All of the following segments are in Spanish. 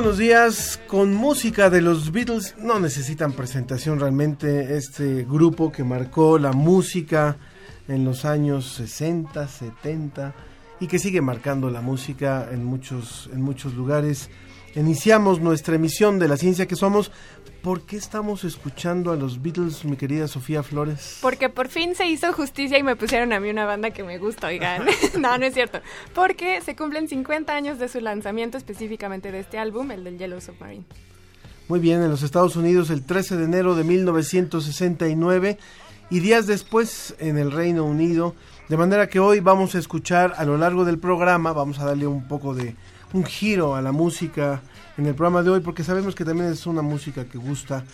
Buenos días, con música de los Beatles, no necesitan presentación realmente, este grupo que marcó la música en los años 60, 70 y que sigue marcando la música en muchos, en muchos lugares. Iniciamos nuestra emisión de la ciencia que somos. ¿Por qué estamos escuchando a los Beatles, mi querida Sofía Flores? Porque por fin se hizo justicia y me pusieron a mí una banda que me gusta, oigan. no, no es cierto. Porque se cumplen 50 años de su lanzamiento específicamente de este álbum, el del Yellow Submarine. Muy bien, en los Estados Unidos el 13 de enero de 1969 y días después en el Reino Unido. De manera que hoy vamos a escuchar a lo largo del programa, vamos a darle un poco de un giro a la música en el programa de hoy, porque sabemos que también es una música que gusta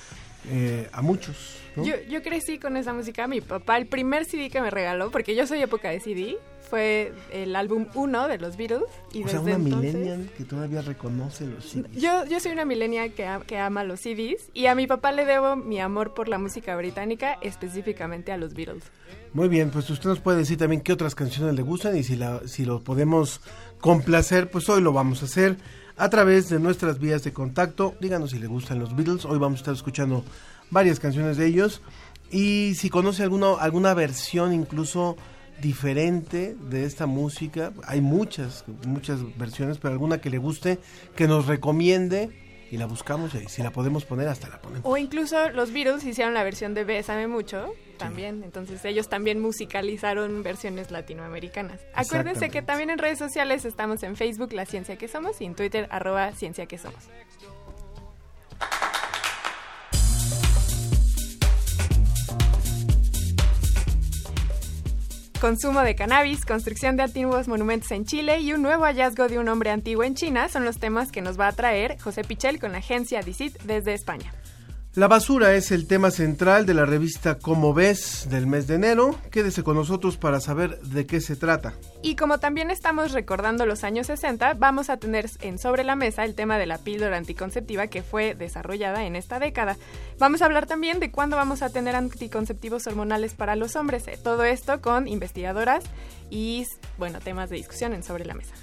eh, a muchos. ¿no? Yo, yo crecí con esa música. Mi papá, el primer CD que me regaló, porque yo soy época de CD, fue el álbum 1 de los Beatles. Y o sea, desde una entonces- millennial que todavía reconoce los CDs. Yo, yo soy una milenia que, a- que ama los CDs y a mi papá le debo mi amor por la música británica, específicamente a los Beatles. Muy bien, pues usted nos puede decir también qué otras canciones le gustan y si, la, si lo podemos complacer, pues hoy lo vamos a hacer a través de nuestras vías de contacto. Díganos si le gustan los Beatles. Hoy vamos a estar escuchando varias canciones de ellos. Y si conoce alguno, alguna versión incluso diferente de esta música, hay muchas, muchas versiones, pero alguna que le guste, que nos recomiende y la buscamos y si la podemos poner hasta la ponemos. O incluso los Beatles hicieron la versión de Bésame Mucho también, entonces ellos también musicalizaron versiones latinoamericanas. Acuérdense que también en redes sociales estamos en Facebook La Ciencia que Somos y en Twitter arroba Ciencia que Somos. Consumo de cannabis, construcción de antiguos monumentos en Chile y un nuevo hallazgo de un hombre antiguo en China son los temas que nos va a traer José Pichel con la agencia DICIT desde España. La basura es el tema central de la revista Como ves del mes de enero. Quédese con nosotros para saber de qué se trata. Y como también estamos recordando los años 60, vamos a tener en sobre la mesa el tema de la píldora anticonceptiva que fue desarrollada en esta década. Vamos a hablar también de cuándo vamos a tener anticonceptivos hormonales para los hombres. Todo esto con investigadoras y, bueno, temas de discusión en sobre la mesa.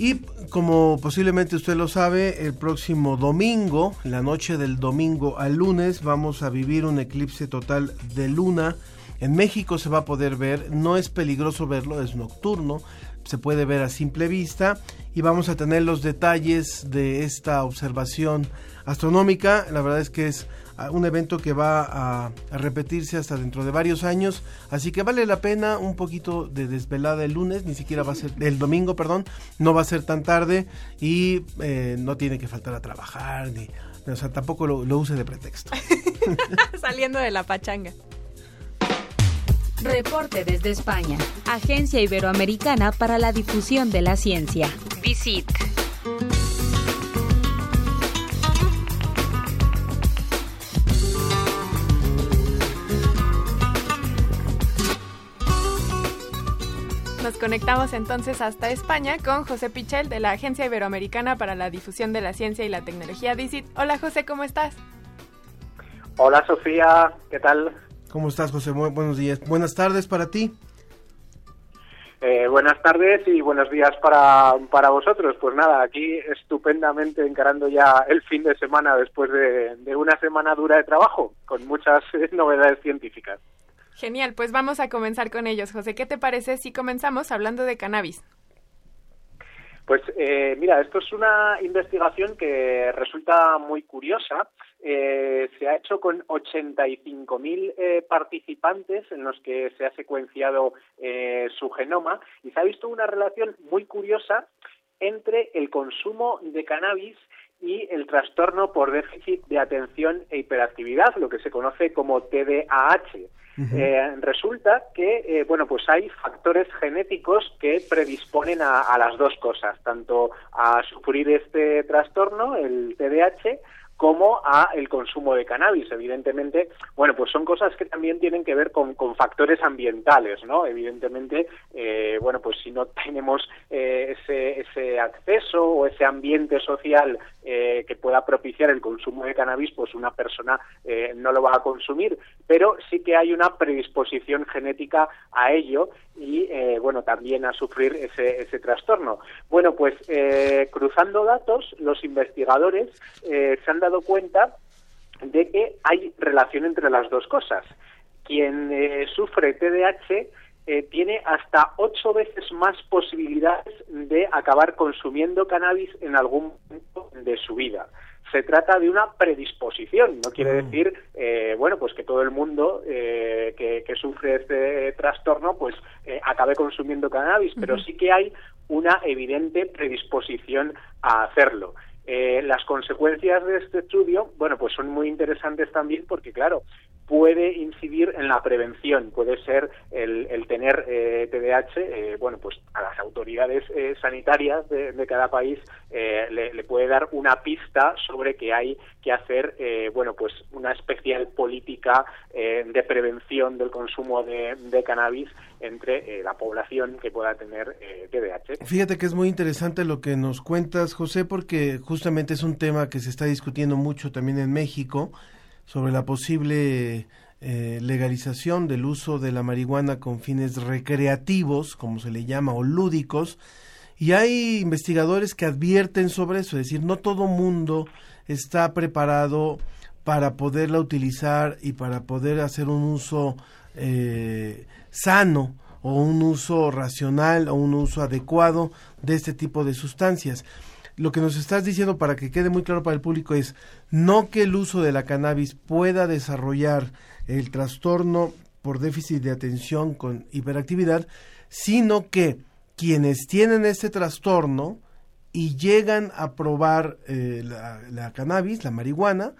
Y como posiblemente usted lo sabe, el próximo domingo, la noche del domingo al lunes, vamos a vivir un eclipse total de luna. En México se va a poder ver, no es peligroso verlo, es nocturno, se puede ver a simple vista y vamos a tener los detalles de esta observación astronómica. La verdad es que es un evento que va a, a repetirse hasta dentro de varios años, así que vale la pena un poquito de desvelada el lunes, ni siquiera va a ser el domingo, perdón, no va a ser tan tarde y eh, no tiene que faltar a trabajar ni o sea, tampoco lo, lo use de pretexto. Saliendo de la pachanga. Reporte desde España. Agencia Iberoamericana para la Difusión de la Ciencia. Visit. Nos conectamos entonces hasta España con José Pichel de la Agencia Iberoamericana para la Difusión de la Ciencia y la Tecnología DICIT. Hola José, ¿cómo estás? Hola Sofía, ¿qué tal? ¿Cómo estás, José? Muy buenos días. Buenas tardes para ti. Eh, buenas tardes y buenos días para, para vosotros. Pues nada, aquí estupendamente encarando ya el fin de semana después de, de una semana dura de trabajo, con muchas novedades científicas. Genial, pues vamos a comenzar con ellos. José, ¿qué te parece si comenzamos hablando de cannabis? Pues eh, mira, esto es una investigación que resulta muy curiosa. Eh, se ha hecho con 85.000 eh, participantes en los que se ha secuenciado eh, su genoma y se ha visto una relación muy curiosa entre el consumo de cannabis y el trastorno por déficit de atención e hiperactividad, lo que se conoce como TDAH. Eh, resulta que, eh, bueno, pues hay factores genéticos que predisponen a, a las dos cosas, tanto a sufrir este trastorno, el TDAH, como a el consumo de cannabis. Evidentemente, bueno, pues son cosas que también tienen que ver con, factores ambientales, ¿no? Evidentemente, eh, bueno, pues si no tenemos eh, ese, ese acceso o ese ambiente social eh, que pueda propiciar el consumo de cannabis, pues una persona eh, no lo va a consumir. Pero sí que hay una predisposición genética a ello y, bueno, también a sufrir ese, ese trastorno. Bueno, pues cruzando datos, los investigadores se han dado cuenta de que hay relación entre las dos cosas. Quien eh, sufre TDAH eh, tiene hasta ocho veces más posibilidades de acabar consumiendo cannabis en algún momento de su vida. Se trata de una predisposición, no quiere decir, eh, bueno, pues que todo el mundo eh, que, que sufre este trastorno, pues acabe consumiendo cannabis, pero sí que hay una evidente predisposición a hacerlo. Eh, las consecuencias de este estudio, bueno, pues son muy interesantes también porque, claro, puede incidir en la prevención, puede ser el, el tener eh, TDAH, eh, bueno, pues a las autoridades eh, sanitarias de, cada país eh, le, le puede dar una pista sobre que hay que hacer, eh, bueno, pues una especial política de prevención del consumo de cannabis entre eh, la población que pueda tener eh, TDAH. Fíjate que es muy interesante lo que nos cuentas, José, porque justamente es un tema que se está discutiendo mucho también en México sobre la posible eh, legalización del uso de la marihuana con fines recreativos, como se le llama, o lúdicos. Y hay investigadores que advierten sobre eso, es decir, no todo mundo está preparado para poderla utilizar y para poder hacer un uso eh, sano o un uso racional o un uso adecuado de este tipo de sustancias. Lo que nos estás diciendo para que quede muy claro para el público es no que el uso de la cannabis pueda desarrollar el trastorno por déficit de atención con hiperactividad, sino que quienes tienen este trastorno y llegan a probar eh, la, la cannabis, la marihuana,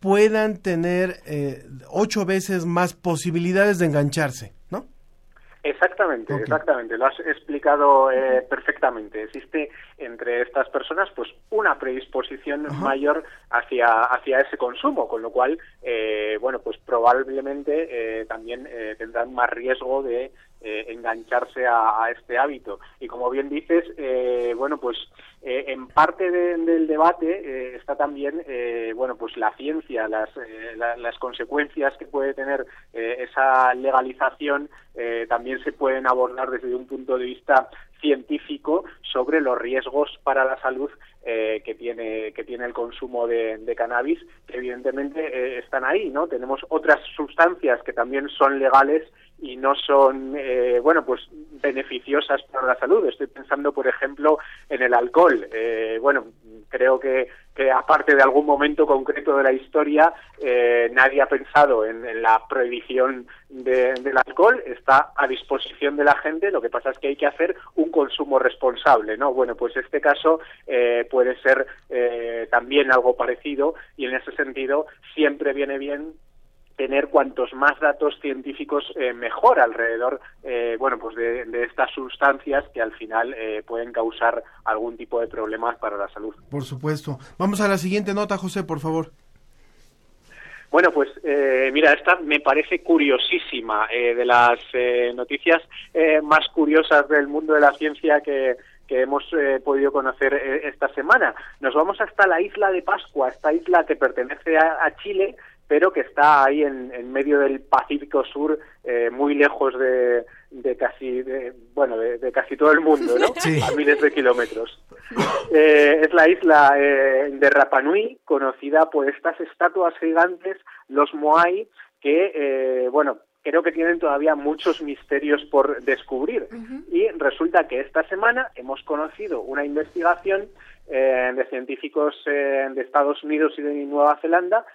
puedan tener eh, ocho veces más posibilidades de engancharse, ¿no? Exactamente, exactamente, lo has explicado eh, perfectamente. Existe entre estas personas pues una predisposición mayor hacia hacia ese consumo, con lo cual eh, bueno pues probablemente eh, también eh, tendrán más riesgo de eh, engancharse a, a este hábito. Y como bien dices, eh, bueno pues en parte de- del debate está también eh, bueno pues la ciencia, las eh, la- las consecuencias que puede tener eh, esa legalización también se pueden abordar desde un punto de vista científico sobre los riesgos para la salud eh, que tiene que tiene el consumo de, de cannabis que evidentemente eh, están ahí no tenemos otras sustancias que también son legales y no son eh, bueno pues beneficiosas para la salud. Estoy pensando por ejemplo en el alcohol. Eh, bueno creo que que aparte de algún momento concreto de la historia eh, nadie ha pensado en, la prohibición de- del alcohol. Está a disposición de la gente. Lo que pasa es que hay que hacer un consumo responsable no bueno pues este caso eh, puede ser eh, también algo parecido y en ese sentido siempre viene bien tener cuantos más datos científicos eh, mejor alrededor eh, bueno pues de, de estas sustancias que al final eh, pueden causar algún tipo de problemas para la salud Por supuesto. Vamos a la siguiente nota, José, por favor. Bueno, pues eh, mira, esta me parece curiosísima, eh, de las eh, noticias eh, más curiosas del mundo de la ciencia que, que hemos podido conocer esta semana. Nos vamos hasta la isla de Pascua, esta isla que pertenece a, a Chile, pero que está ahí en, en medio del Pacífico Sur, eh, muy lejos de, de casi, de, bueno, de, de casi todo el mundo, ¿no? Sí. A miles de kilómetros. Eh, es la isla eh, de Rapa Nui, conocida por estas estatuas gigantes, los Moai, que, eh, bueno, creo que tienen todavía muchos misterios por descubrir. Y resulta que esta semana hemos conocido una investigación eh, de científicos eh, de Estados Unidos y de Nueva Zelanda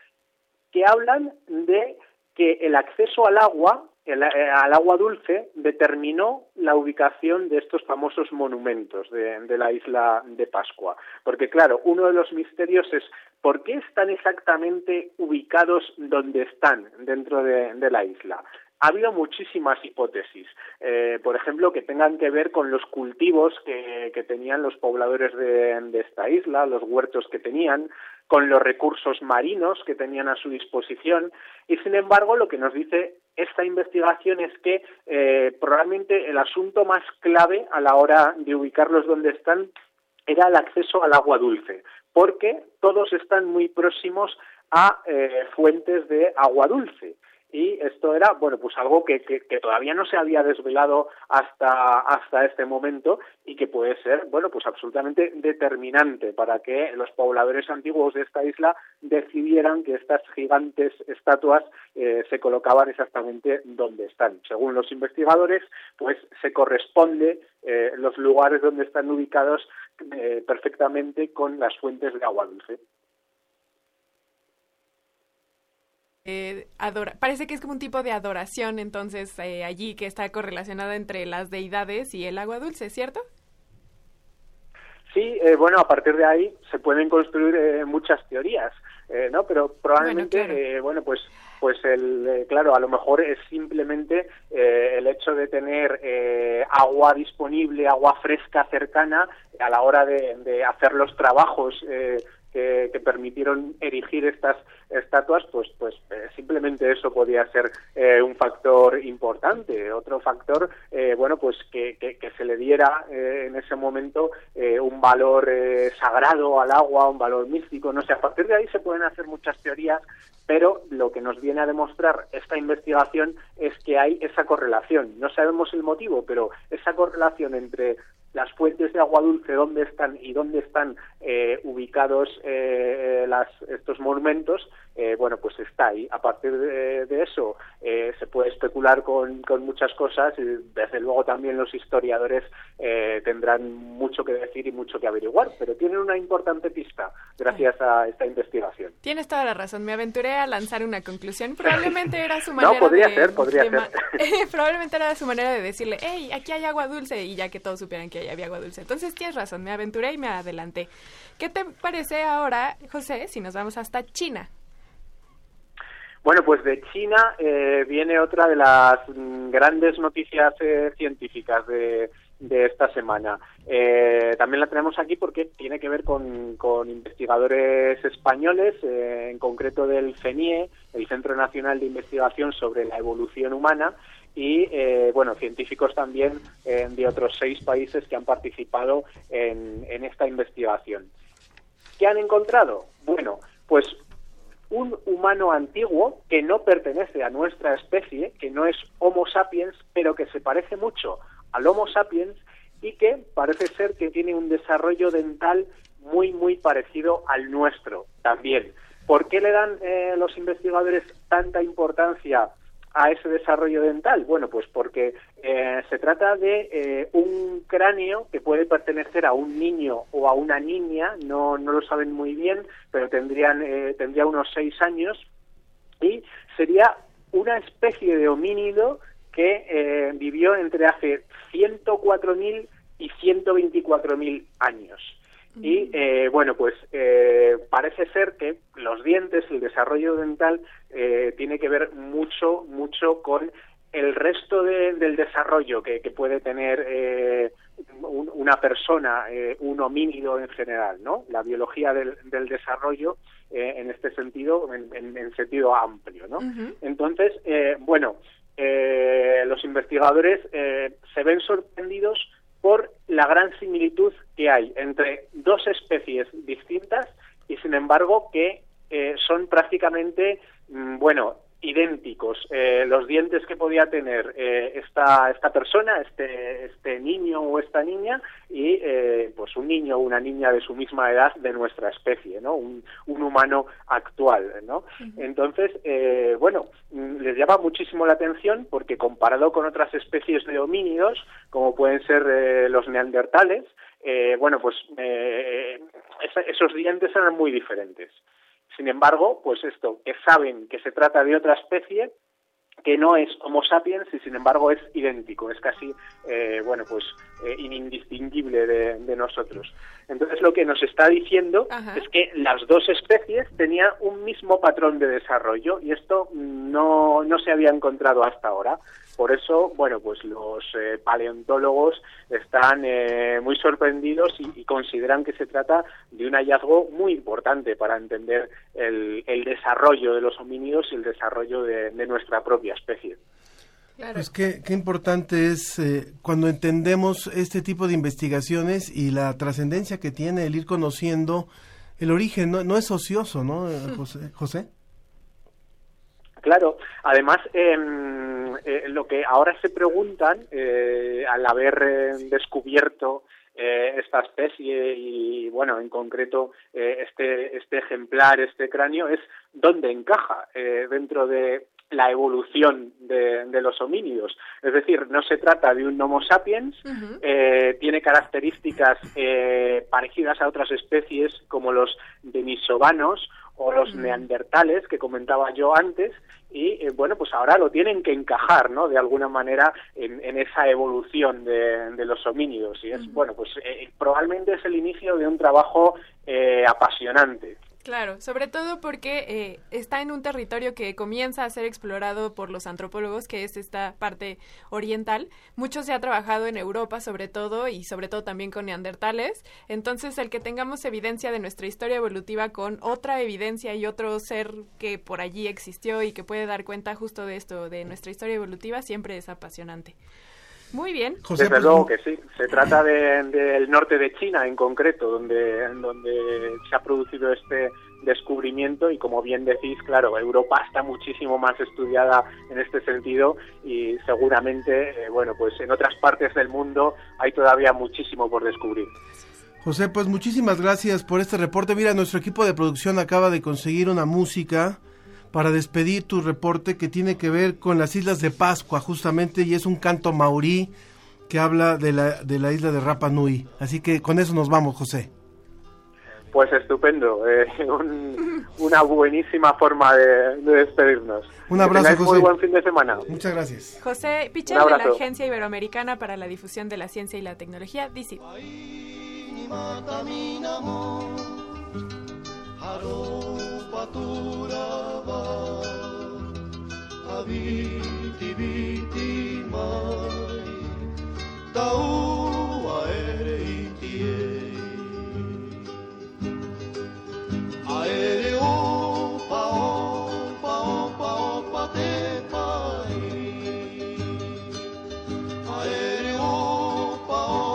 que hablan de que el acceso al agua, el- eh, al agua dulce, determinó la ubicación de estos famosos monumentos de, la isla de Pascua. Porque claro, uno de los misterios es por qué están exactamente ubicados donde están dentro de, de la isla. Ha habido muchísimas hipótesis, eh, por ejemplo, que tengan que ver con los cultivos que, que tenían los pobladores de, de esta isla, los huertos que tenían, con los recursos marinos que tenían a su disposición. Y sin embargo lo que nos dice esta investigación es que eh, probablemente el asunto más clave a la hora de ubicarlos donde están era el acceso al agua dulce porque todos están muy próximos a eh, fuentes de agua dulce y esto era bueno pues algo que, que, todavía no se había desvelado hasta hasta este momento y que puede ser bueno pues absolutamente determinante para que los pobladores antiguos de esta isla decidieran que estas gigantes estatuas eh, se colocaban exactamente donde están. Según los investigadores pues se corresponde eh, los lugares donde están ubicados eh, perfectamente con las fuentes de agua dulce Eh, adora parece que es como un tipo de adoración entonces eh, allí que está correlacionada entre las deidades y el agua dulce, ¿cierto? Sí, eh, bueno, a partir de ahí se pueden construir eh, muchas teorías, eh, ¿no? Pero probablemente, bueno, claro. bueno pues, pues el, eh, claro, a lo mejor es simplemente eh, el hecho de tener eh, agua disponible, agua fresca cercana a la hora de, de hacer los trabajos eh, que, que, permitieron erigir estas estatuas, pues, pues eh, simplemente eso podía ser eh, un factor importante. Otro factor, eh, bueno, pues que, que, se le diera eh, en ese momento eh, un valor sagrado al agua, un valor místico, no sé. A partir de ahí se pueden hacer muchas teorías, pero lo que nos viene a demostrar esta investigación es que hay esa correlación. No sabemos el motivo, pero esa correlación entre las fuentes de agua dulce dónde están y dónde están eh, ubicados eh, las, estos monumentos, eh, bueno, pues está ahí. A partir de, de eso eh, se puede especular con, con, muchas cosas y desde luego también los historiadores eh, tendrán mucho que decir y mucho que averiguar, pero tienen una importante pista gracias a esta investigación. Tienes toda la razón. Me aventuré a lanzar una conclusión. Probablemente era su manera no, podría de, ser, podría de ser. probablemente era su manera de decirle, hey, aquí hay agua dulce y ya que todos supieran que había agua dulce. Entonces tienes razón, me aventuré y me adelanté. ¿Qué te parece ahora, José, si nos vamos hasta China? Bueno, pues de China eh, viene otra de las mm, grandes noticias eh, científicas de, de, esta semana. Eh, también la tenemos aquí porque tiene que ver con, investigadores españoles, eh, en concreto del CENIE, el Centro Nacional de Investigación sobre la Evolución Humana, y eh, bueno científicos también eh, de otros seis países que han participado en, en, esta investigación. ¿Qué han encontrado? Bueno, pues un humano antiguo que no pertenece a nuestra especie, que no es Homo sapiens, pero que se parece mucho al Homo sapiens y que parece ser que tiene un desarrollo dental muy muy parecido al nuestro también. ¿Por qué le dan eh, los investigadores tanta importancia a ese desarrollo dental? Bueno, pues porque eh, se trata de eh, un cráneo que puede pertenecer a un niño o a una niña, no, no lo saben muy bien, pero tendrían, eh, tendría unos seis años y sería una especie de homínido que eh, vivió entre hace 104.000 y 124.000 años. Y eh, bueno, pues eh, parece ser que los dientes, el desarrollo dental, eh, tiene que ver mucho, mucho con el resto de, del desarrollo que, que puede tener eh, un, una persona, eh, un homínido en general, ¿no? La biología del, del desarrollo eh, en este sentido, en, en, en sentido amplio, ¿no? Uh -huh. Entonces, bueno, eh, los investigadores se ven sorprendidos por la gran similitud que hay entre dos especies distintas y sin embargo que eh, son prácticamente mm, bueno, idénticos. Eh, los dientes que podía tener eh, esta esta persona este este niño o esta niña y eh, pues un niño o una niña de su misma edad de nuestra especie no un, un humano actual no entonces eh, bueno mm, les llama muchísimo la atención porque comparado con otras especies de homínidos como pueden ser eh, los neandertales eh, bueno pues esa- esos dientes eran muy diferentes sin embargo, pues esto, que saben que se trata de otra especie que no es Homo sapiens y sin embargo es idéntico, es casi, eh, bueno, pues eh, indistinguible de, de nosotros. Entonces lo que nos está diciendo Ajá. es que las dos especies tenían un mismo patrón de desarrollo y esto no, no se había encontrado hasta ahora. Por eso, bueno, pues los eh, paleontólogos están eh, muy sorprendidos y, y consideran que se trata de un hallazgo muy importante para entender el, el desarrollo de los homínidos y el desarrollo de, de nuestra propia especie. Pues qué, qué importante es eh, cuando entendemos este tipo de investigaciones y la trascendencia que tiene el ir conociendo el origen, no, no es ocioso, ¿no, José? José? Claro, además, em, eh, lo que ahora se preguntan, eh, al haber eh, descubierto esta especie y, bueno, en concreto este, este ejemplar, este cráneo, es dónde encaja dentro de la evolución de, de los homínidos. Es decir, no se trata de un Homo sapiens, eh, tiene características eh, parecidas a otras especies como los denisovanos o los neandertales que comentaba yo antes y eh, bueno pues ahora lo tienen que encajar no de alguna manera en, en esa evolución de, de los homínidos. Y es bueno pues eh, probablemente es el inicio de un trabajo eh, apasionante Claro, sobre todo porque eh, está en un territorio que comienza a ser explorado por los antropólogos, que es esta parte oriental. Mucho se ha trabajado en Europa, sobre todo, y sobre todo también con neandertales. Entonces, el que tengamos evidencia de nuestra historia evolutiva con otra evidencia y otro ser que por allí existió y que puede dar cuenta justo de esto, de nuestra historia evolutiva, siempre es apasionante. Muy bien. José, Desde pues, luego que sí. Se trata de- del norte de China en concreto, donde, donde se ha producido este descubrimiento y como bien decís, claro, Europa está muchísimo más estudiada en este sentido y seguramente, eh, bueno, pues en otras partes del mundo hay todavía muchísimo por descubrir. José, pues muchísimas gracias por este reporte. Mira, nuestro equipo de producción acaba de conseguir una música para despedir tu reporte que tiene que ver con las islas de Pascua, justamente, y es un canto maurí que habla de la, de la isla de Rapa Nui. Así que con eso nos vamos, José. Pues estupendo, eh, un- una buenísima forma de, de despedirnos. Un Que abrazo, tengáis José. Muy buen fin de semana. Muchas gracias. José Pichel de la. Agencia Iberoamericana para la Difusión de la Ciencia y la Tecnología, DICIT. faturava a viti viti mai taua ere itie aere opa opa opa opa te pai. Aere opa opa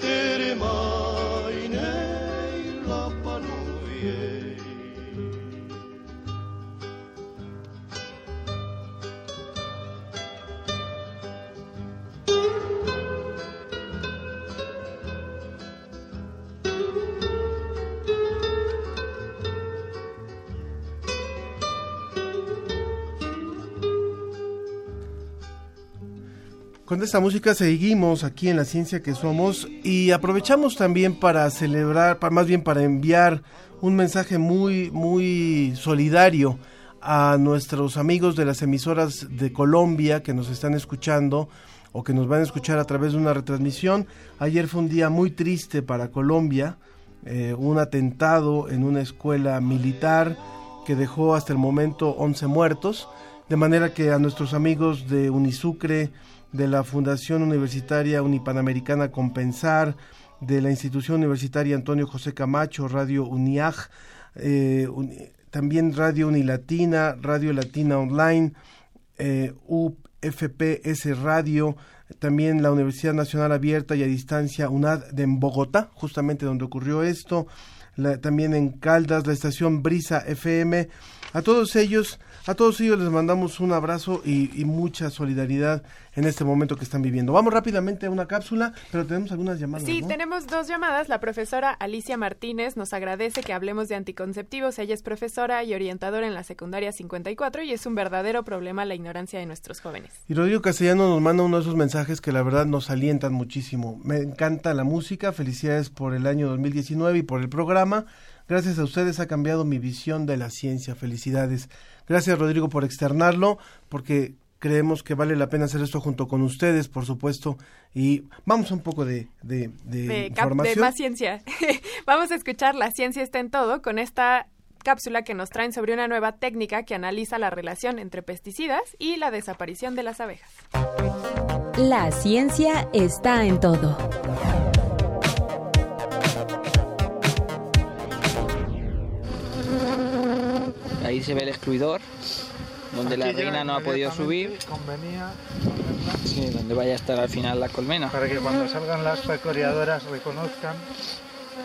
Tere Con esta música seguimos aquí en la ciencia que somos y aprovechamos también para celebrar, para, más bien para enviar un mensaje muy, muy solidario a nuestros amigos de las emisoras de Colombia que nos están escuchando o que nos van a escuchar a través de una retransmisión. Ayer fue un día muy triste para Colombia, eh, un atentado en una escuela militar que dejó hasta el momento 11 muertos, de manera que a nuestros amigos de Unisucre, de la Fundación Universitaria Unipanamericana Compensar, de la Institución Universitaria Antonio José Camacho, Radio UNIAG, eh, también Radio Unilatina, Radio Latina Online, eh, UFPS Radio, también la Universidad Nacional Abierta y a Distancia UNAD de en Bogotá, justamente donde ocurrió esto, la- también en Caldas, la estación Brisa FM. A todos ellos, a todos ellos les mandamos un abrazo y, y mucha solidaridad en este momento que están viviendo. Vamos rápidamente a una cápsula, pero tenemos algunas llamadas. Sí, ¿no? tenemos dos llamadas. La profesora Alicia Martínez nos agradece que hablemos de anticonceptivos. Ella es profesora y orientadora en la secundaria 54 y es un verdadero problema la ignorancia de nuestros jóvenes. Y Rodrigo Castellano nos manda uno de esos mensajes que la verdad nos alientan muchísimo. Me encanta la música, felicidades por el año 2019 y por el programa. Gracias a ustedes ha cambiado mi visión de la ciencia. Felicidades. Gracias Rodrigo por externarlo, porque creemos que vale la pena hacer esto junto con ustedes, por supuesto. Y vamos a un poco de, de, de más ciencia. Vamos a escuchar La ciencia está en todo con esta cápsula que nos traen sobre una nueva técnica que analiza la relación entre pesticidas y la desaparición de las abejas. La ciencia está en todo. Ahí se ve el excluidor, donde la Aquí reina no ha podido subir, Convenía sí, donde vaya a estar al final la colmena. para que cuando salgan las pecoreadoras reconozcan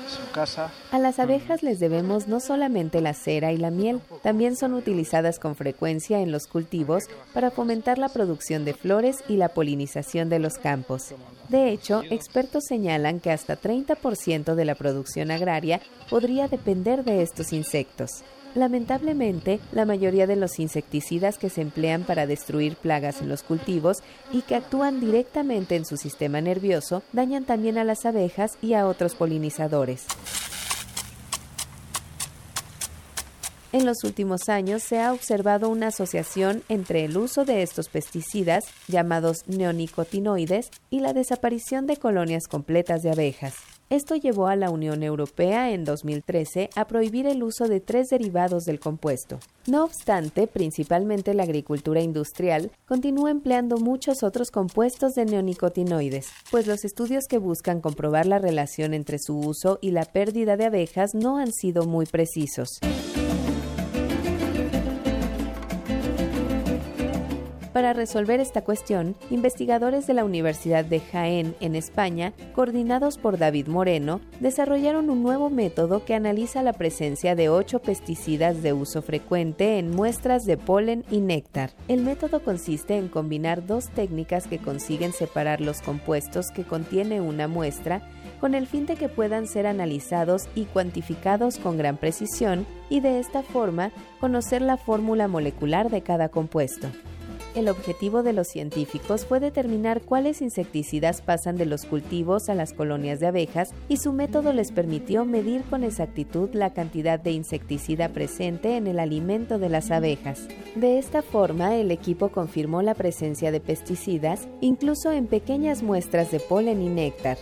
su casa. A las abejas les debemos no solamente la cera y la miel, también son utilizadas con frecuencia en los cultivos para fomentar la producción de flores y la polinización de los campos. De hecho, expertos señalan que hasta 30% de la producción agraria podría depender de estos insectos. Lamentablemente, la mayoría de los insecticidas que se emplean para destruir plagas en los cultivos y que actúan directamente en su sistema nervioso dañan también a las abejas y a otros polinizadores. En los últimos años se ha observado una asociación entre el uso de estos pesticidas, llamados neonicotinoides, y la desaparición de colonias completas de abejas. Esto llevó a la Unión Europea en 2013 a prohibir el uso de tres derivados del compuesto. No obstante, principalmente la agricultura industrial continúa empleando muchos otros compuestos de neonicotinoides, pues los estudios que buscan comprobar la relación entre su uso y la pérdida de abejas no han sido muy precisos. Para resolver esta cuestión, investigadores de la Universidad de Jaén, en España, coordinados por David Moreno, desarrollaron un nuevo método que analiza la presencia de ocho pesticidas de uso frecuente en muestras de polen y néctar. El método consiste en combinar dos técnicas que consiguen separar los compuestos que contiene una muestra con el fin de que puedan ser analizados y cuantificados con gran precisión y de esta forma conocer la fórmula molecular de cada compuesto. El objetivo de los científicos fue determinar cuáles insecticidas pasan de los cultivos a las colonias de abejas y su método les permitió medir con exactitud la cantidad de insecticida presente en el alimento de las abejas. De esta forma, el equipo confirmó la presencia de pesticidas incluso en pequeñas muestras de polen y néctar.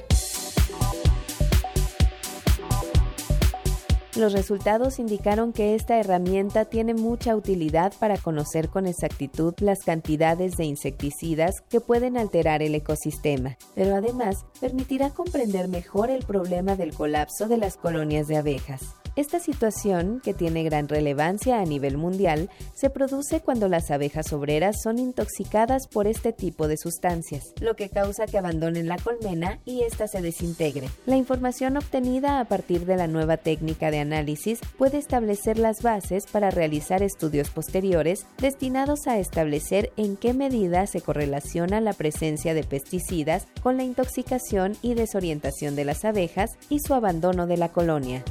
Los resultados indicaron que esta herramienta tiene mucha utilidad para conocer con exactitud las cantidades de insecticidas que pueden alterar el ecosistema, pero además permitirá comprender mejor el problema del colapso de las colonias de abejas. Esta situación, que tiene gran relevancia a nivel mundial, se produce cuando las abejas obreras son intoxicadas por este tipo de sustancias, lo que causa que abandonen la colmena y ésta se desintegre. La información obtenida a partir de la nueva técnica de análisis puede establecer las bases para realizar estudios posteriores destinados a establecer en qué medida se correlaciona la presencia de pesticidas con la intoxicación y desorientación de las abejas y su abandono de la colonia.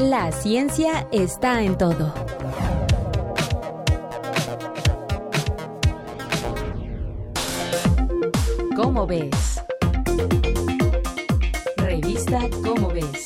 La ciencia está en todo. ¿Cómo ves? Revista ¿Cómo ves?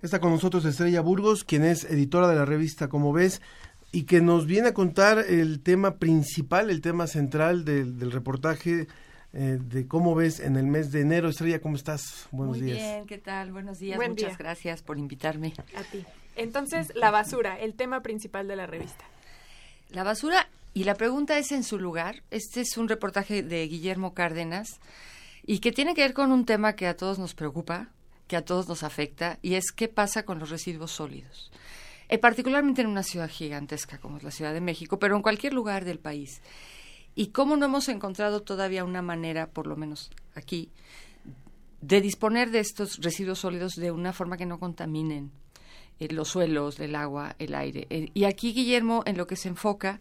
Está con nosotros Estrella Burgos, quien es editora de la revista Como ves, y que nos viene a contar el tema principal, el tema central del, del reportaje eh, de Cómo ves en el mes de enero. Estrella, ¿cómo estás? Buenos Muy días. bien, ¿qué tal? Buenos días, Buen muchas día. gracias por invitarme. A ti. Entonces, la basura, el tema principal de la revista. La basura Y la pregunta es en su lugar. Este es un reportaje de Guillermo Cárdenas y que tiene que ver con un tema que a todos nos preocupa, que a todos nos afecta, y es qué pasa con los residuos sólidos. Eh, particularmente en una ciudad gigantesca como es la Ciudad de México, pero en cualquier lugar del país. Y cómo no hemos encontrado todavía una manera, por lo menos aquí, de disponer de estos residuos sólidos de una forma que no contaminen eh, los suelos, el agua, el aire. Eh, y aquí Guillermo en lo que se enfoca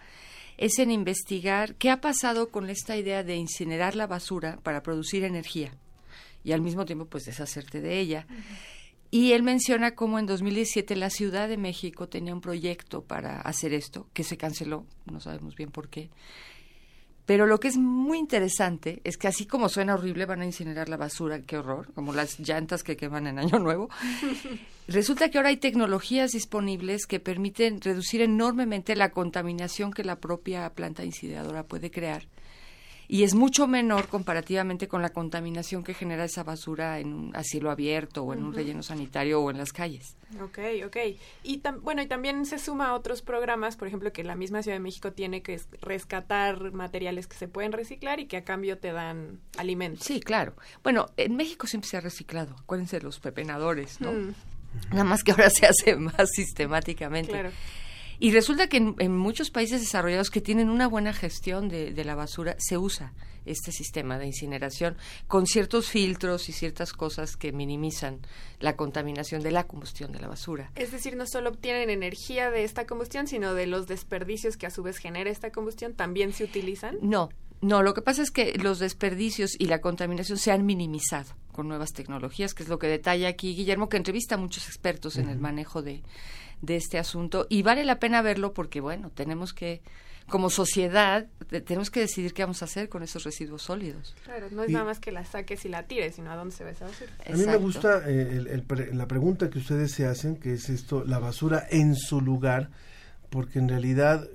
es en investigar qué ha pasado con esta idea de incinerar la basura para producir energía y al mismo tiempo pues deshacerte de ella. Y él menciona cómo en 2017 la Ciudad de México tenía un proyecto para hacer esto, que se canceló, no sabemos bien por qué. Pero lo que es muy interesante es que así como suena horrible, van a incinerar la basura, qué horror, como las llantas que queman en Año Nuevo. Resulta que ahora hay tecnologías disponibles que permiten reducir enormemente la contaminación que la propia planta incineradora puede crear y es mucho menor comparativamente con la contaminación que genera esa basura en un a cielo abierto o en un relleno sanitario o en las calles. Ok, ok. Y bueno, y también se suma a otros programas, por ejemplo, que la misma Ciudad de México tiene que rescatar materiales que se pueden reciclar y que a cambio te dan alimentos. Sí, claro. Bueno, en México siempre se ha reciclado. Acuérdense de los pepenadores, ¿no? Mm. Nada más que ahora se hace más sistemáticamente. Claro. Y resulta que en, muchos países desarrollados que tienen una buena gestión de, la basura, se usa este sistema de incineración con ciertos filtros y ciertas cosas que minimizan la contaminación de la combustión de la basura. Es decir, no solo obtienen energía de esta combustión, sino de los desperdicios que a su vez genera esta combustión, ¿también se utilizan? No, no, lo que pasa es que los desperdicios y la contaminación se han minimizado con nuevas tecnologías, que es lo que detalla aquí Guillermo, que entrevista a muchos expertos en el manejo de, de este asunto y vale la pena verlo porque, bueno, tenemos que, como sociedad, tenemos que decidir qué vamos a hacer con esos residuos sólidos. Claro, no es nada más que la saques y la tires, sino a dónde se va esa basura. A mí me gusta eh, la pregunta que ustedes se hacen, que es esto, la basura en su lugar, porque en realidad,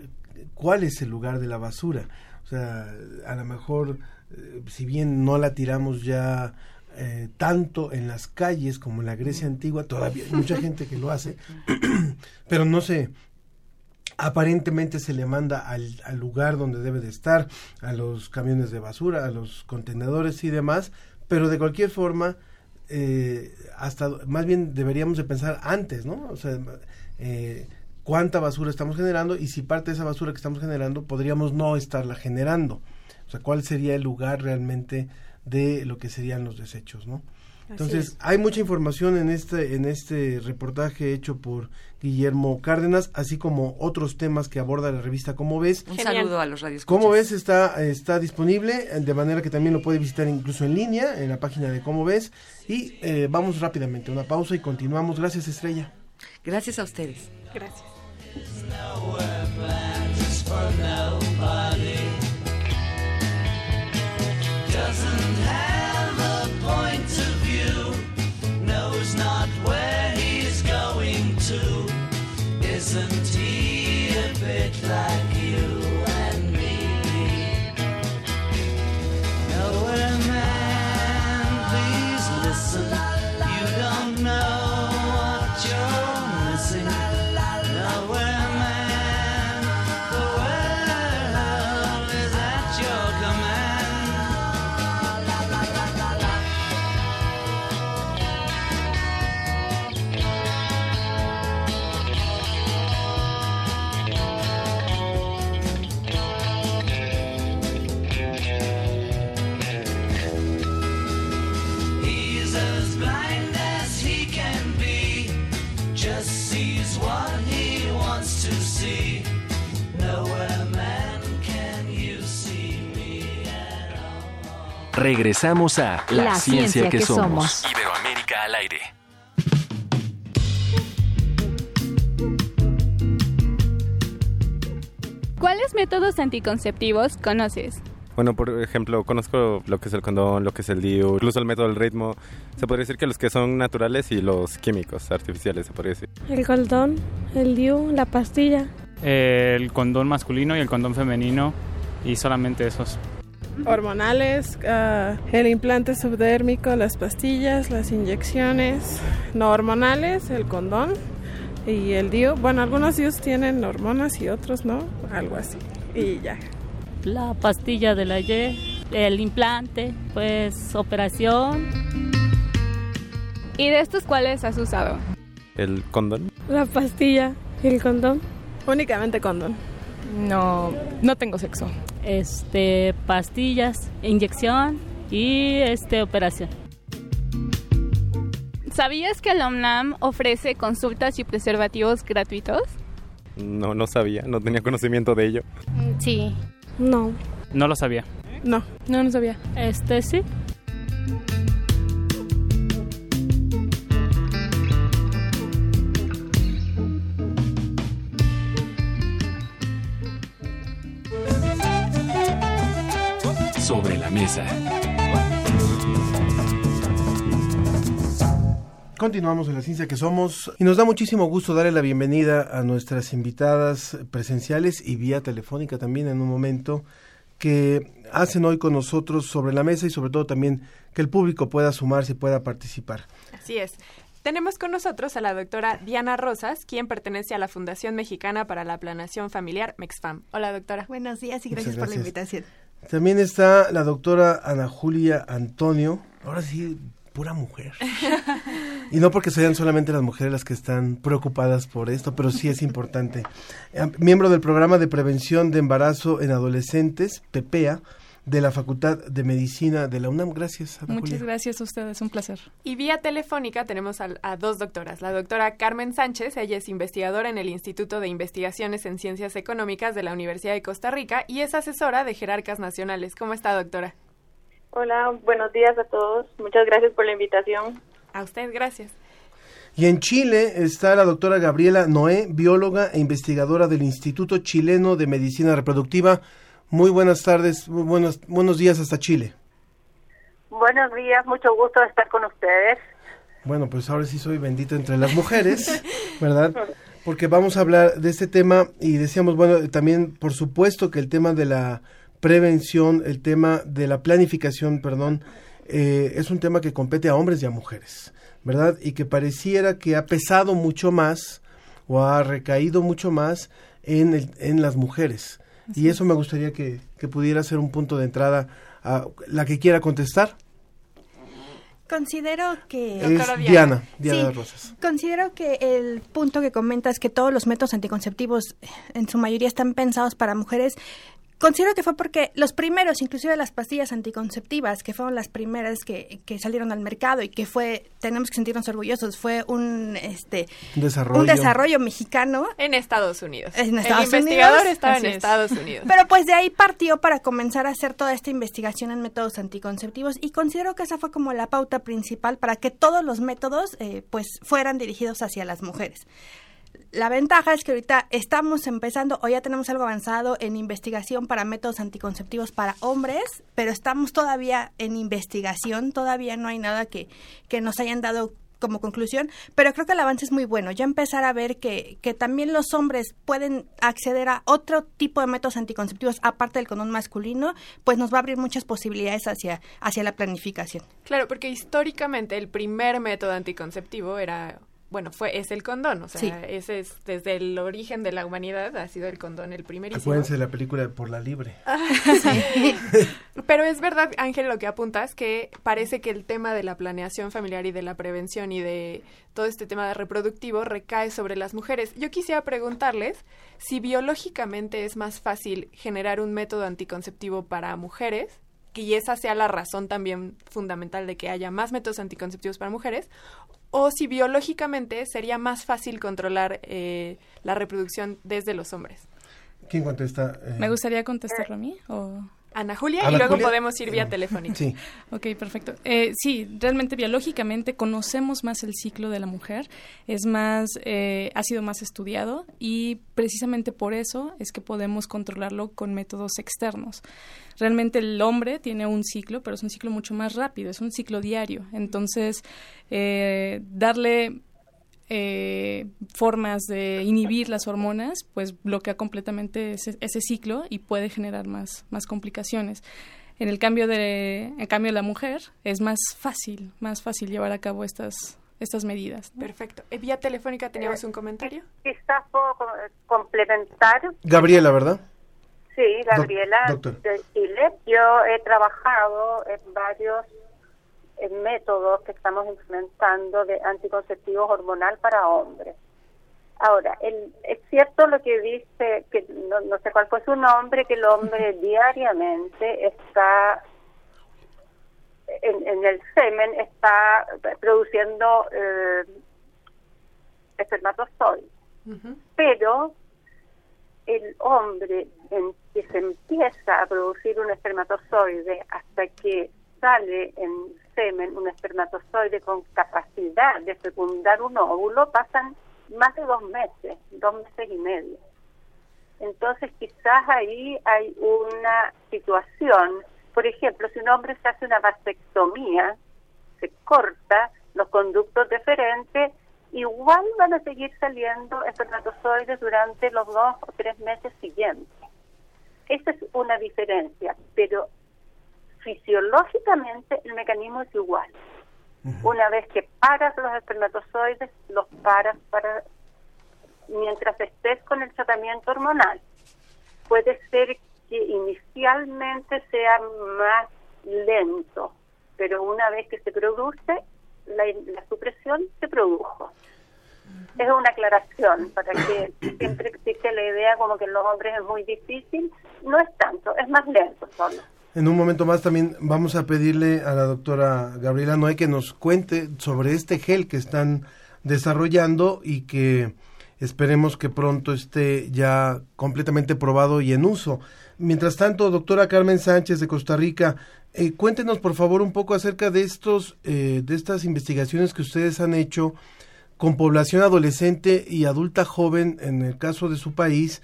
¿cuál es el lugar de la basura? O sea, a lo mejor, eh, si bien no la tiramos ya eh, tanto en las calles como en la Grecia antigua, todavía hay mucha gente que lo hace, pero no sé, aparentemente se le manda al, lugar donde debe de estar, a los camiones de basura, a los contenedores y demás, pero de cualquier forma, eh, hasta más bien deberíamos de pensar antes, ¿no? O sea, eh, cuánta basura estamos generando y si parte de esa basura que estamos generando podríamos no estarla generando. O sea, cuál sería el lugar realmente de lo que serían los desechos, ¿no? Entonces, hay mucha información en este, en este reportaje hecho por Guillermo Cárdenas, así como otros temas que aborda la revista Como ves. Un saludo a los radios. Como ves está, está disponible, de manera que también lo puede visitar incluso en línea, en la página de Como ves. Y eh, vamos rápidamente una pausa y continuamos. Gracias, Estrella. Gracias a ustedes. Gracias. doesn't Isn't he a bit like Regresamos a La, La ciencia, ciencia que, que somos. somos. Iberoamérica al aire. ¿Cuáles métodos anticonceptivos conoces? Bueno, por ejemplo, conozco lo que es el condón, lo que es el DIU, incluso el método del ritmo. Se podría decir que los que son naturales y los químicos, artificiales, se podría decir. El condón, el DIU, la pastilla. El condón masculino y el condón femenino y solamente esos. Hormonales, ah, el implante subdérmico, las pastillas, las inyecciones no hormonales, el condón y el DIU. Bueno, algunos DIUs tienen hormonas y otros no, algo así. y ya. La pastilla de la Y, el implante, pues operación. ¿Y de estos cuáles has usado? ¿El condón? La pastilla y el condón. Únicamente condón. No, no tengo sexo. Este, pastillas, inyección y este operación. ¿Sabías que la UNAM ofrece consultas y preservativos gratuitos? No, no sabía, no tenía conocimiento de ello. Sí. No. No lo sabía. No. No, no sabía. Este sí. Mesa. Continuamos en la ciencia que somos y nos da muchísimo gusto darle la bienvenida a nuestras invitadas presenciales y vía telefónica también en un momento que hacen hoy con nosotros sobre la mesa y sobre todo también que el público pueda sumarse y pueda participar. Así es. Tenemos con nosotros a la doctora Diana Rosas, quien pertenece a la Fundación Mexicana para la Planación Familiar, MEXFAM. Hola, doctora. Buenos días y gracias, por la invitación. También está la doctora Ana Julia Antonio, ahora sí, pura mujer. Y no porque sean solamente las mujeres las que están preocupadas por esto, pero sí es importante. Miembro del programa de prevención de embarazo en adolescentes, PPEA, de la Facultad de Medicina de la UNAM. Gracias, Ana Muchas Julia. gracias a ustedes, un placer. Y vía telefónica tenemos a, a dos doctoras. La doctora Carmen Sánchez, ella es investigadora en el Instituto de Investigaciones en Ciencias Económicas de la Universidad de Costa Rica y es asesora de jerarcas nacionales. ¿Cómo está, doctora? Hola, buenos días a todos. Muchas gracias por la invitación. A usted, gracias. Y en Chile está la doctora Gabriela Noé, bióloga e investigadora del Instituto Chileno de Medicina Reproductiva. Muy buenas tardes, muy buenos, buenos días hasta Chile. Buenos días, mucho gusto de estar con ustedes. Bueno, pues ahora sí soy bendito entre las mujeres, ¿verdad? Porque vamos a hablar de este tema y decíamos, bueno, también por supuesto que el tema de la prevención, el tema de la planificación, perdón, eh, es un tema que compete a hombres y a mujeres, ¿verdad? Y que pareciera que ha pesado mucho más o ha recaído mucho más en, el- en las mujeres. Y eso me gustaría que, que pudiera ser un punto de entrada a la que quiera contestar. Considero que... Es Diana, Diana Sí, Rosas. Considero que el punto que comentas que todos los métodos anticonceptivos en su mayoría están pensados para mujeres, considero que fue porque los primeros, inclusive las pastillas anticonceptivas, que fueron las primeras que, que salieron al mercado y que fue, tenemos que sentirnos orgullosos, fue un este Un desarrollo. un desarrollo mexicano. En Estados Unidos. En El Estados investigador Unidos. estaba Así en es. Estados Unidos. Pero pues de ahí partió para comenzar a hacer toda esta investigación en métodos anticonceptivos y considero que esa fue como la pauta principal para que todos los métodos eh, pues fueran dirigidos hacia las mujeres. La ventaja es que ahorita estamos empezando o ya tenemos algo avanzado en investigación para métodos anticonceptivos para hombres, pero estamos todavía en investigación, todavía no hay nada que, que nos hayan dado como conclusión, pero creo que el avance es muy bueno. Ya empezar a ver que, que también los hombres pueden acceder a otro tipo de métodos anticonceptivos aparte del condón masculino, pues nos va a abrir muchas posibilidades hacia, hacia la planificación. Claro, porque históricamente el primer método anticonceptivo era, bueno, fue es el condón, o sea, Sí. ese es desde el origen de la humanidad ha sido el condón el primerísimo. Acuérdense de la película de Por la Libre. Ah, sí. Pero es verdad, Ángel, lo que apuntas, que parece que el tema de la planeación familiar y de la prevención y de todo este tema de reproductivo recae sobre las mujeres. Yo quisiera preguntarles si biológicamente es más fácil generar un método anticonceptivo para mujeres, y esa sea la razón también fundamental de que haya más métodos anticonceptivos para mujeres, o si biológicamente sería más fácil controlar eh, la reproducción desde los hombres. ¿Quién contesta? Eh, ¿Me gustaría contestarlo a mí? O... Ana Julia, Ana y luego Julia. podemos ir vía telefónica. Sí. Ok, perfecto. Eh, sí, realmente biológicamente conocemos más el ciclo de la mujer, es más, eh, ha sido más estudiado y precisamente por eso es que podemos controlarlo con métodos externos. Realmente el hombre tiene un ciclo, pero es un ciclo mucho más rápido, es un ciclo diario. Entonces, eh, darle eh, formas de inhibir las hormonas, pues bloquea completamente ese, ese ciclo y puede generar más, más complicaciones. En el cambio de, en cambio de la mujer es más fácil, más fácil llevar a cabo estas, estas medidas. ¿no? Perfecto. Eh, vía telefónica teníamos un comentario. Quizás puedo co- complementar. Gabriela, ¿verdad? Sí, Gabriela de Chile. Yo he trabajado en varios métodos que estamos implementando de anticonceptivos hormonal para hombres. Ahora, el, es cierto lo que dice, que no, sé cuál fue su nombre, que el hombre diariamente está en, el semen, está produciendo eh, espermatozoides. Pero el hombre en que se empieza a producir un espermatozoide hasta que sale en semen un espermatozoide con capacidad de fecundar un óvulo, pasan más de dos meses, dos meses y medio. Entonces quizás ahí hay una situación, por ejemplo, si un hombre se hace una vasectomía, se corta los conductos deferentes, igual van a seguir saliendo espermatozoides durante los dos o tres meses siguientes. Esa es una diferencia, pero fisiológicamente el mecanismo es igual. Una vez que paras los espermatozoides, los paras para mientras estés con el tratamiento hormonal. Puede ser que inicialmente sea más lento, pero una vez que se produce, la, la supresión se produjo. Es una aclaración para que siempre existe la idea como que en los hombres es muy difícil. No es tanto, es más lento solo. En un momento más también vamos a pedirle a la doctora Gabriela Noé que nos cuente sobre este gel que están desarrollando y que esperemos que pronto esté ya completamente probado y en uso. Mientras tanto, doctora Carmen Sánchez de Costa Rica, eh, cuéntenos por favor un poco acerca de estos, eh, de estas investigaciones que ustedes han hecho con población adolescente y adulta joven en el caso de su país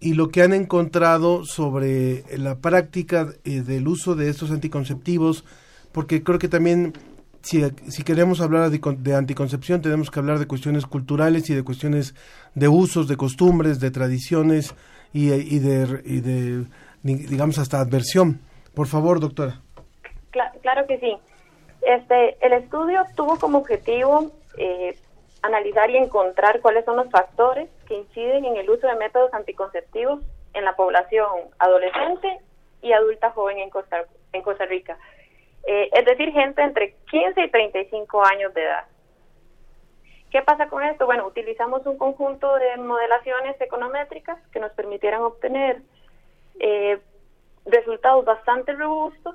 y lo que han encontrado sobre la práctica eh, del uso de estos anticonceptivos, porque creo que también si, si queremos hablar de, anticoncepción tenemos que hablar de cuestiones culturales y de cuestiones de usos, de costumbres, de tradiciones y, y, de, y de, digamos, hasta adversión. Por favor, doctora. Claro, que sí. Este, el estudio tuvo como objetivo eh, analizar y encontrar cuáles son los factores que inciden en el uso de métodos anticonceptivos en la población adolescente y adulta joven en Costa, en Costa Rica. Eh, es decir, gente entre 15 y 35 años de edad. ¿Qué pasa con esto? Bueno, utilizamos un conjunto de modelaciones econométricas que nos permitieran obtener eh, resultados bastante robustos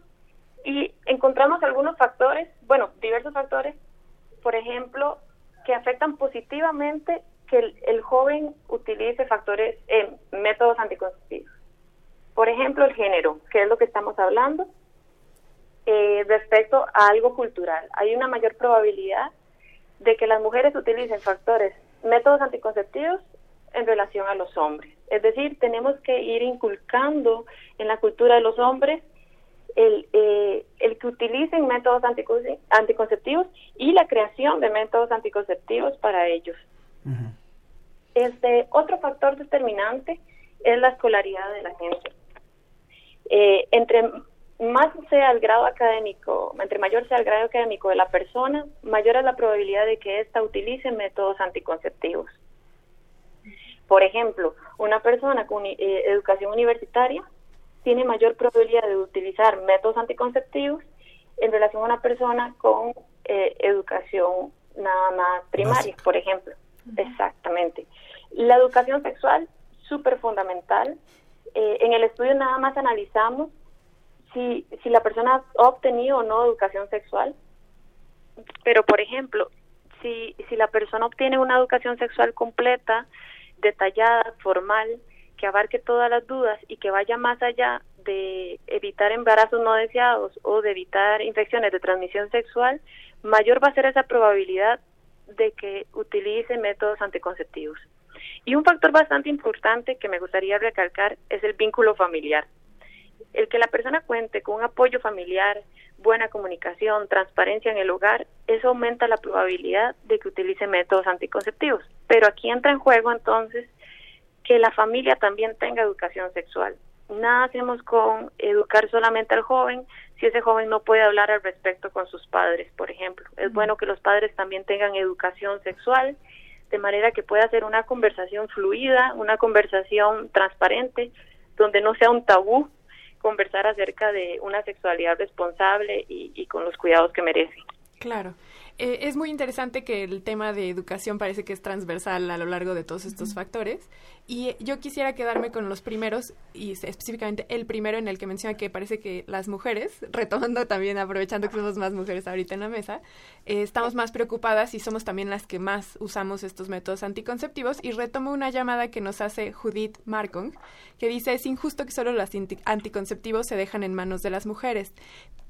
y encontramos algunos factores, bueno, diversos factores, por ejemplo, que afectan positivamente que el, joven utilice factores, eh, métodos anticonceptivos. Por ejemplo, el género, que es lo que estamos hablando, eh, respecto a algo cultural. Hay una mayor probabilidad de que las mujeres utilicen factores, métodos anticonceptivos en relación a los hombres. Es decir, tenemos que ir inculcando en la cultura de los hombres el, eh, el que utilicen métodos anticonceptivos y la creación de métodos anticonceptivos para ellos. Este otro factor determinante es la escolaridad de la gente. Eh, entre más sea el grado académico, entre mayor sea el grado académico de la persona, mayor es la probabilidad de que ésta utilice métodos anticonceptivos. Por ejemplo, una persona con eh, educación universitaria tiene mayor probabilidad de utilizar métodos anticonceptivos en relación a una persona con eh, educación nada más primaria, por ejemplo. Exactamente. La educación sexual, súper fundamental. Eh, en el estudio nada más analizamos si, si la persona ha obtenido o no educación sexual. Pero, por ejemplo, si, si la persona obtiene una educación sexual completa, detallada, formal, que abarque todas las dudas y que vaya más allá de evitar embarazos no deseados o de evitar infecciones de transmisión sexual, mayor va a ser esa probabilidad de que utilice métodos anticonceptivos. Y un factor bastante importante que me gustaría recalcar es el vínculo familiar. El que la persona cuente con un apoyo familiar, buena comunicación, transparencia en el hogar, eso aumenta la probabilidad de que utilice métodos anticonceptivos. Pero aquí entra en juego entonces que la familia también tenga educación sexual. Nada hacemos con educar solamente al joven si ese joven no puede hablar al respecto con sus padres, por ejemplo. Es bueno que los padres también tengan educación sexual, de manera que pueda ser una conversación fluida, una conversación transparente donde no sea un tabú conversar acerca de una sexualidad responsable y, y con los cuidados que merece. Claro. Eh, es muy interesante que el tema de educación parece que es transversal a lo largo de todos estos factores y yo quisiera quedarme con los primeros y específicamente el primero en el que menciona que parece que las mujeres, retomando también, aprovechando que somos más mujeres ahorita en la mesa, eh, estamos más preocupadas y somos también las que más usamos estos métodos anticonceptivos y retomo una llamada que nos hace Judith Markong que dice es injusto que solo los anticonceptivos se dejan en manos de las mujeres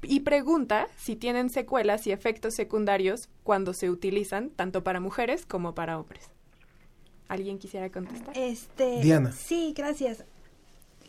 y pregunta si tienen secuelas y efectos secundarios cuando se utilizan tanto para mujeres como para hombres. ¿Alguien quisiera contestar? Este, Diana. Sí, gracias.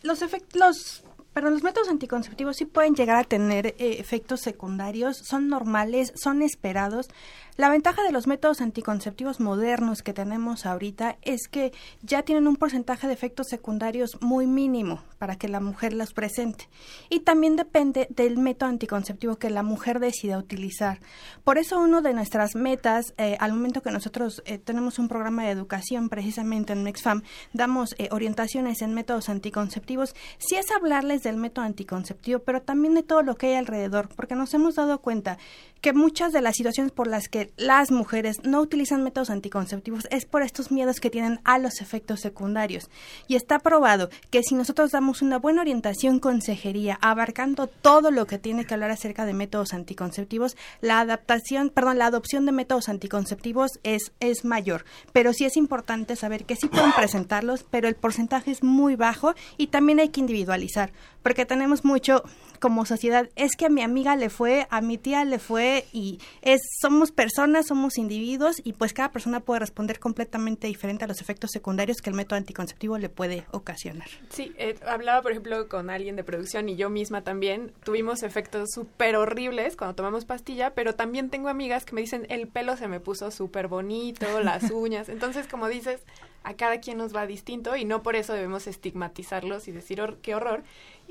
Los efectos, pero los métodos anticonceptivos sí pueden llegar a tener eh, efectos secundarios, son normales, son esperados. La ventaja de los métodos anticonceptivos modernos que tenemos ahorita es que ya tienen un porcentaje de efectos secundarios muy mínimo para que la mujer los presente. Y también depende del método anticonceptivo que la mujer decida utilizar. Por eso uno de nuestras metas, eh, al momento que nosotros eh, tenemos un programa de educación precisamente en MexFam, damos eh, orientaciones en métodos anticonceptivos, sí es hablarles del método anticonceptivo, pero también de todo lo que hay alrededor, porque nos hemos dado cuenta que muchas de las situaciones por las que las mujeres no utilizan métodos anticonceptivos es por estos miedos que tienen a los efectos secundarios. Y está probado que si nosotros damos una buena orientación consejería, abarcando todo lo que tiene que hablar acerca de métodos anticonceptivos, la adaptación, perdón, la adopción de métodos anticonceptivos es, es mayor. Pero sí es importante saber que sí pueden presentarlos, pero el porcentaje es muy bajo y también hay que individualizar, porque tenemos mucho como sociedad, es que a mi amiga le fue, a mi tía le fue y es somos personas, somos individuos y pues cada persona puede responder completamente diferente a los efectos secundarios que el método anticonceptivo le puede ocasionar. Sí, eh, hablaba por ejemplo con alguien de producción y yo misma también tuvimos efectos súper horribles cuando tomamos pastilla, pero también tengo amigas que me dicen el pelo se me puso súper bonito, las uñas, entonces como dices, a cada quien nos va distinto y no por eso debemos estigmatizarlos y decir qué horror.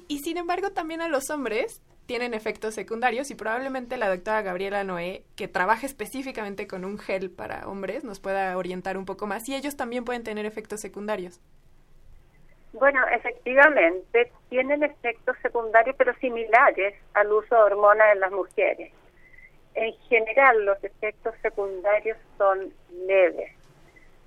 Y sin embargo también a los hombres tienen efectos secundarios y probablemente la doctora Gabriela Noé, que trabaja específicamente con un gel para hombres, nos pueda orientar un poco más y ellos también pueden tener efectos secundarios. Bueno, efectivamente, tienen efectos secundarios pero similares al uso de hormonas en las mujeres. En general, los efectos secundarios son leves.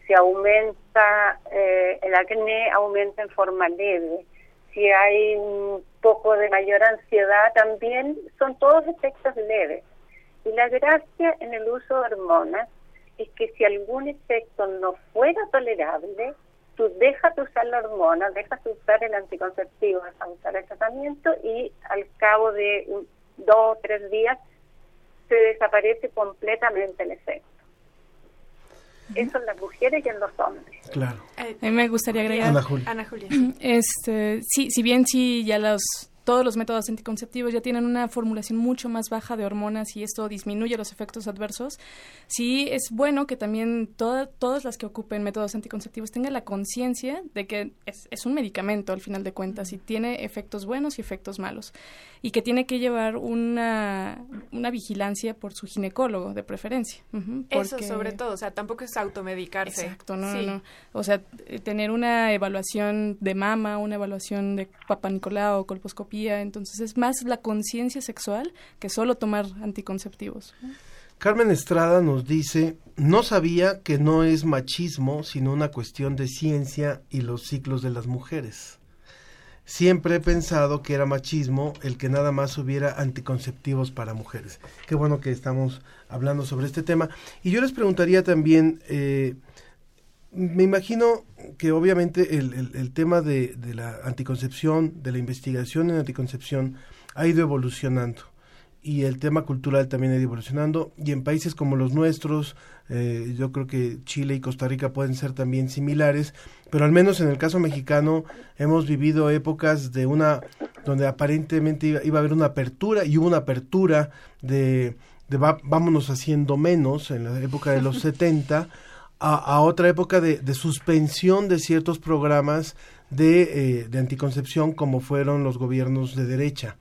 Si aumenta eh, el acné, aumenta en forma leve si hay un poco de mayor ansiedad también, son todos efectos leves. Y la gracia en el uso de hormonas es que si algún efecto no fuera tolerable, tú dejas de usar la hormona, dejas de usar el anticonceptivo, dejas de usar el tratamiento y al cabo de dos o tres días se desaparece completamente el efecto. Eso en las mujeres y en los hombres. Claro. A mí me gustaría agregar. Ana Julia. Ana Julia. Este, sí, si bien sí ya los todos los métodos anticonceptivos ya tienen una formulación mucho más baja de hormonas y esto disminuye los efectos adversos, sí es bueno que también todas las que ocupen métodos anticonceptivos tengan la conciencia de que es, es, un medicamento al final de cuentas y tiene efectos buenos y efectos malos y que tiene que llevar una, una vigilancia por su ginecólogo de preferencia. Eso sobre todo, o sea, tampoco es automedicarse. Exacto, no, no. O sea, tener una evaluación de mama, una evaluación de papá Nicolau entonces es más la conciencia sexual que solo tomar anticonceptivos. Carmen Estrada nos dice, no sabía que no es machismo, sino una cuestión de ciencia y los ciclos de las mujeres. Siempre he pensado que era machismo el que nada más hubiera anticonceptivos para mujeres. Qué bueno que estamos hablando sobre este tema. Y yo les preguntaría también, eh, me imagino que obviamente el, el, tema de, de, la anticoncepción, de la investigación en anticoncepción, ha ido evolucionando. Y el tema cultural también ha ido evolucionando. Y en países como los nuestros, eh, yo creo que Chile y Costa Rica pueden ser también similares. Pero al menos en el caso mexicano hemos vivido épocas de una, donde aparentemente iba, iba a haber una apertura y hubo una apertura de, de va, vámonos haciendo menos en la época de los 70 a, otra época de, suspensión de ciertos programas de, eh, de, anticoncepción como fueron los gobiernos de derecha.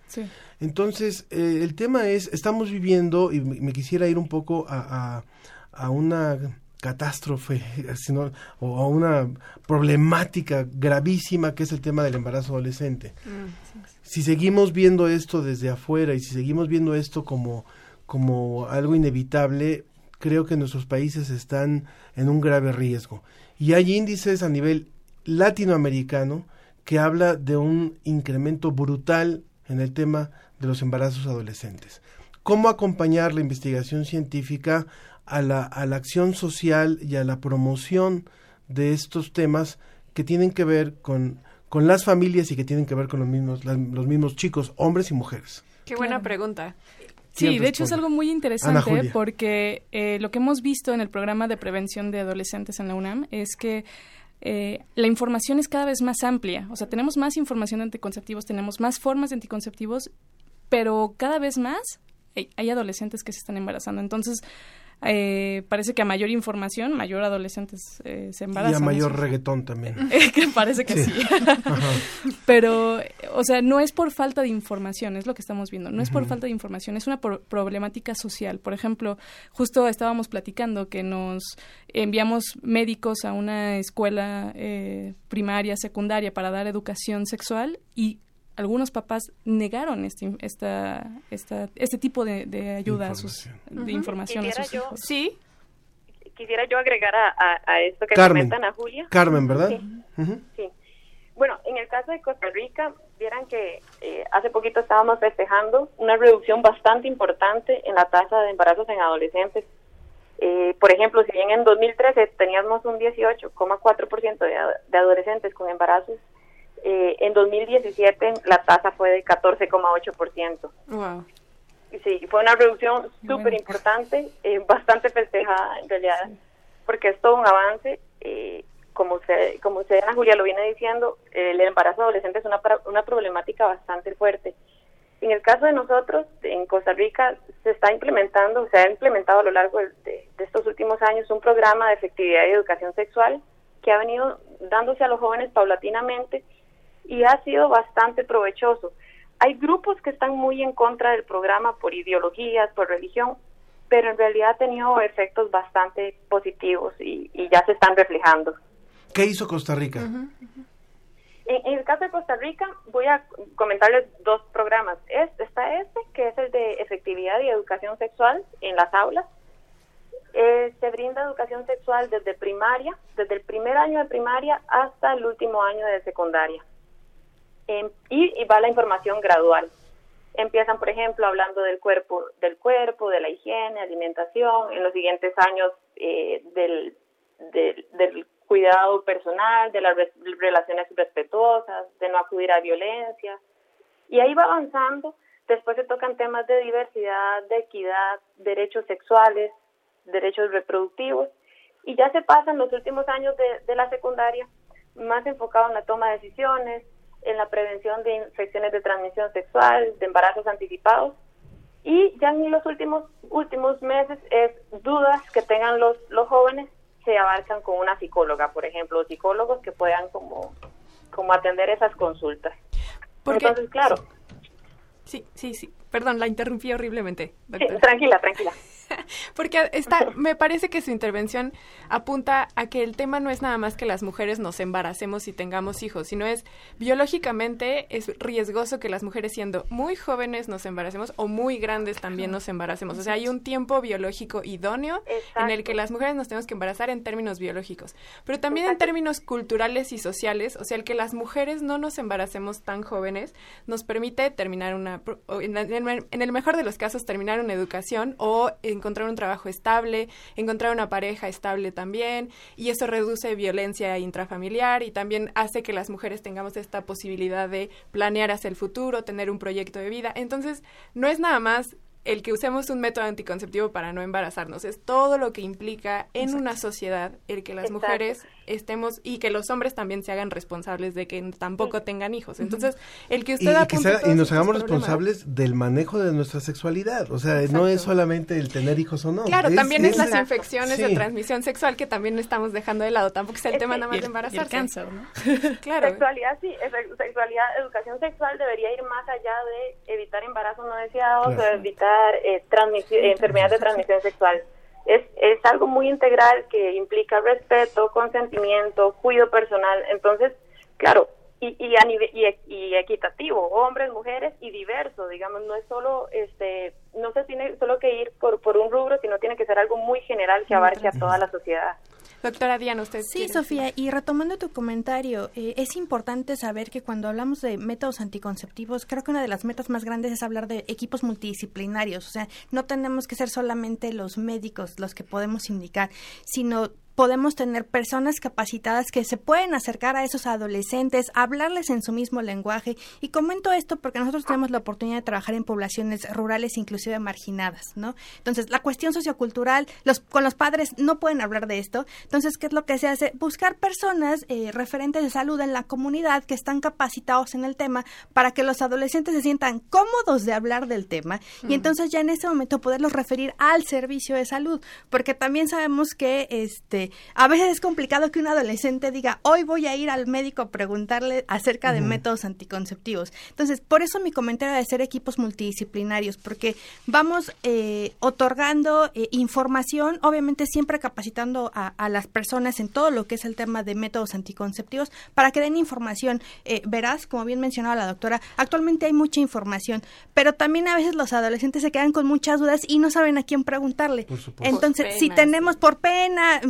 Entonces, eh, el tema es, estamos viviendo, y me, quisiera ir un poco a, a, una catástrofe sino, o a una problemática gravísima que es el tema del embarazo adolescente. Mm, Si seguimos viendo esto desde afuera y si seguimos viendo esto como, como algo inevitable, creo que nuestros países están en un grave riesgo. Y hay índices a nivel latinoamericano que habla de un incremento brutal en el tema de los embarazos adolescentes. ¿Cómo acompañar la investigación científica a la, a la acción social y a la promoción de estos temas que tienen que ver con, con las familias y que tienen que ver con los mismos, los mismos chicos, hombres y mujeres? Qué buena pregunta. Sí, ¿Quién de hecho es algo muy interesante porque eh, lo que hemos visto en el programa de prevención de adolescentes en la UNAM es que eh, la información es cada vez más amplia. O sea, tenemos más información de anticonceptivos, tenemos más formas de anticonceptivos, pero cada vez más hay, hay adolescentes que se están embarazando. Entonces, eh, parece que a mayor información, mayor adolescentes eh, se Y embarazan. a mayor Eso- reggaetón también. Eh, que parece que sí. Pero, o sea, no es por falta de información, es lo que estamos viendo. No es por falta de información, es una pro- problemática social. Por ejemplo, justo estábamos platicando que nos enviamos médicos a una escuela eh, primaria, secundaria para dar educación sexual y algunos papás negaron este, esta, esta, este tipo de, de ayuda a sus, de información a Quisiera yo-. Sí. Quisiera yo agregar a, a- a esto que Carmen. comentan a Julia. Carmen, ¿verdad? Sí. Bueno, en el caso de Costa Rica, vieran que eh, hace poquito estábamos festejando una reducción bastante importante en la tasa de embarazos en adolescentes. Eh, por ejemplo, si bien en 2013 teníamos un 18,4% de, de adolescentes con embarazos, eh, en 2017 la tasa fue de 14,8%. Wow. Sí, fue una reducción súper importante, eh, bastante festejada en realidad, porque es todo un avance. eh, como usted, como usted, Ana Julia, lo viene diciendo, el embarazo adolescente es una, una problemática bastante fuerte. En el caso de nosotros, en Costa Rica, se está implementando, se ha implementado a lo largo de, de- de estos últimos años un programa de efectividad y educación sexual que ha venido dándose a los jóvenes paulatinamente y ha sido bastante provechoso. Hay grupos que están muy en contra del programa por ideologías, por religión, pero en realidad ha tenido efectos bastante positivos y, y ya se están reflejando. ¿Qué hizo Costa Rica? En, en el caso de Costa Rica, voy a comentarles dos programas. Es, está este, que es el de efectividad y educación sexual en las aulas. Eh, se brinda educación sexual desde primaria, desde el primer año de primaria hasta el último año de secundaria. Em, y, va la información gradual. Empiezan, por ejemplo, hablando del cuerpo, del cuerpo, de la higiene, alimentación. En los siguientes años eh, del, del, cuidado personal, de las re- relaciones respetuosas, de no acudir a violencia. Y ahí va avanzando. Después se tocan temas de diversidad, de equidad, derechos sexuales, derechos reproductivos. Y ya se pasan los últimos años de, de la secundaria más enfocado en la toma de decisiones, en la prevención de infecciones de transmisión sexual, de embarazos anticipados. Y ya en los últimos últimos meses es dudas que tengan los, los jóvenes se abarcan con una psicóloga, por ejemplo, psicólogos que puedan como, como atender esas consultas. Porque- Entonces, claro, Sí, sí, sí. Perdón, la interrumpí horriblemente. sí, tranquila, tranquila. Porque está, me parece que su intervención apunta a que el tema no es nada más que las mujeres nos embaracemos y tengamos hijos, sino es biológicamente es riesgoso que las mujeres siendo muy jóvenes nos embaracemos o muy grandes también nos embaracemos. O sea, hay un tiempo biológico idóneo en el que las mujeres nos tenemos que embarazar en términos biológicos, pero también en términos culturales y sociales, o sea, el que las mujeres no nos embaracemos tan jóvenes nos permite terminar una, en, el- en el mejor de los casos, terminar una educación o encontrar un trabajo estable, encontrar una pareja estable también, y eso reduce violencia intrafamiliar y también hace que las mujeres tengamos esta posibilidad de planear hacia el futuro, tener un proyecto de vida. Entonces, no es nada más el que usemos un método anticonceptivo para no embarazarnos, es todo lo que implica en una sociedad el que las Exacto. mujeres estemos y que los hombres también se hagan responsables de que tampoco tengan hijos. Entonces, el que Y, usted y que y nos hagamos problemas- responsables del manejo de nuestra sexualidad. O sea, no es solamente el tener hijos o no. Claro, también es, las infecciones de transmisión sexual que también estamos dejando de lado. Tampoco es el Es tema que- nada y más de embarazarse. y el cáncer, ¿no? claro. Sexualidad, sí, sexualidad, educación sexual debería ir más allá de evitar embarazos no deseados Claro. o evitar eh, eh, enfermedades de transmisión sexual. Es, es algo muy integral que implica respeto, consentimiento, cuidado personal. Entonces, claro, y, y, a nivel, y, y, equitativo, hombres, mujeres y diverso, digamos, no es solo, este, no se tiene solo que ir por, por un rubro, sino tiene que ser algo muy general que abarque a toda la sociedad. Doctora Diana, usted. Sí, Sofía, y retomando tu comentario, eh, es importante saber que cuando hablamos de métodos anticonceptivos, creo que una de las metas más grandes es hablar de equipos multidisciplinarios. O sea, no tenemos que ser solamente los médicos los que podemos indicar, sino podemos tener personas capacitadas que se pueden acercar a esos adolescentes, hablarles en su mismo lenguaje. Y comento esto porque nosotros tenemos la oportunidad de trabajar en poblaciones rurales, inclusive marginadas, ¿no? Entonces, la cuestión sociocultural, los, con los padres no pueden hablar de esto. Entonces, ¿qué es lo que se hace? Buscar personas eh, referentes de salud en la comunidad que están capacitados en el tema para que los adolescentes se sientan cómodos de hablar del tema y entonces ya en ese momento poderlos referir al servicio de salud, porque también sabemos que este a veces es complicado que un adolescente diga, hoy voy a ir al médico a preguntarle acerca de métodos anticonceptivos. Entonces, por eso mi comentario de ser equipos multidisciplinarios, porque vamos eh, otorgando eh, información, obviamente siempre capacitando a, las personas en todo lo que es el tema de métodos anticonceptivos para que den información eh, veraz, como bien mencionaba la doctora. Actualmente hay mucha información, pero también a veces los adolescentes se quedan con muchas dudas y no saben a quién preguntarle. Entonces, si tenemos por pena,